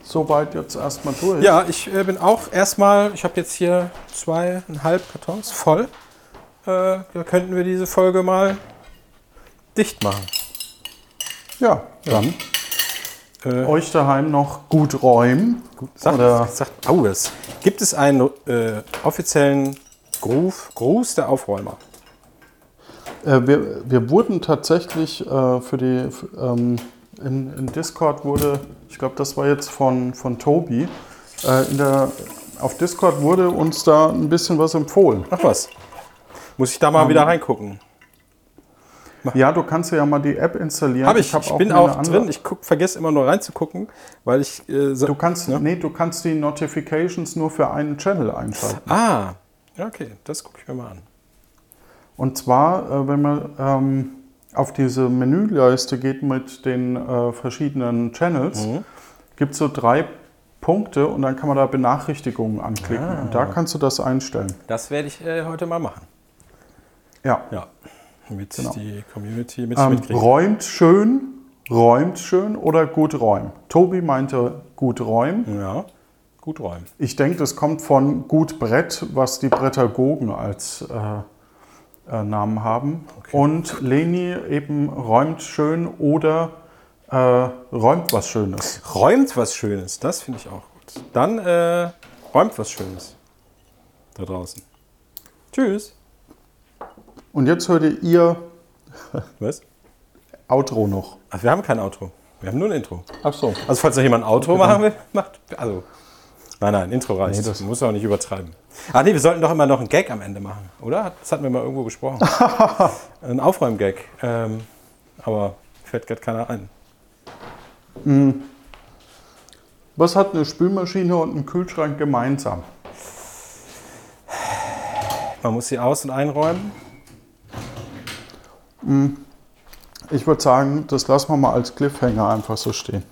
soweit jetzt erstmal durch.
Ja, ich äh, bin auch erstmal, ich habe jetzt hier zweieinhalb Kartons voll. Äh, da könnten wir diese Folge mal dicht machen.
Ja, dann
Äh,
euch daheim noch gut räumen.
Sag,
Oder-
sag, oh, das. Gibt es einen äh, offiziellen Gruß, Gruß der Aufräumer?
Äh, wir, wir wurden tatsächlich äh, für die, ähm, in, in Discord wurde, ich glaube, das war jetzt von, von Tobi, äh, in der, auf Discord wurde uns da ein bisschen was empfohlen.
Ach was. Muss ich da mal wieder reingucken?
Ja, du kannst ja mal die App installieren.
Habe ich. Ich,
hab
bin
mir eine
auch drin. Ich guck, vergesse immer nur reinzugucken, weil ich. Äh, so,
Du kannst, nee, du kannst die Notifications nur für einen Channel einschalten.
ah, ja, okay. Das gucke ich mir mal an.
Und zwar, äh, wenn man ähm, auf diese Menüleiste geht mit den äh, verschiedenen Channels, gibt es so drei Punkte und dann kann man da Benachrichtigungen anklicken. Und da kannst du das einstellen.
Das werde ich äh, heute mal machen.
Ja.
Ja. Damit
Genau.
die Community mit
Ähm,
mitkriegt.
räumt schön, räumt schön oder gut räumen. Tobi meinte gut räumen.
Ja. Gut räumen.
Ich denke, das kommt von gut Brett, was die Brettagogen als äh, äh, Namen haben. Und Leni eben räumt schön oder äh, räumt was Schönes.
Räumt was Schönes. Das finde ich auch gut. Dann äh, räumt was Schönes. Da draußen. Tschüss.
Und jetzt hört ihr
Was?
Outro noch.
Ach, wir haben kein Outro. Wir haben nur ein Intro.
Ach so.
Also falls noch jemand ein Outro machen will, macht. Also. Nein, nein, Intro reicht.
Nee, das-
muss auch nicht übertreiben. Ach nee, wir sollten doch immer noch einen Gag am Ende machen, oder? Das hatten wir mal irgendwo besprochen. ein Aufräum-Gag. Ähm, aber fällt gerade keiner ein.
Was hat eine Spülmaschine und ein Kühlschrank gemeinsam?
Man muss sie aus- und einräumen.
Ich würde sagen, das lassen wir mal als Cliffhanger einfach so stehen.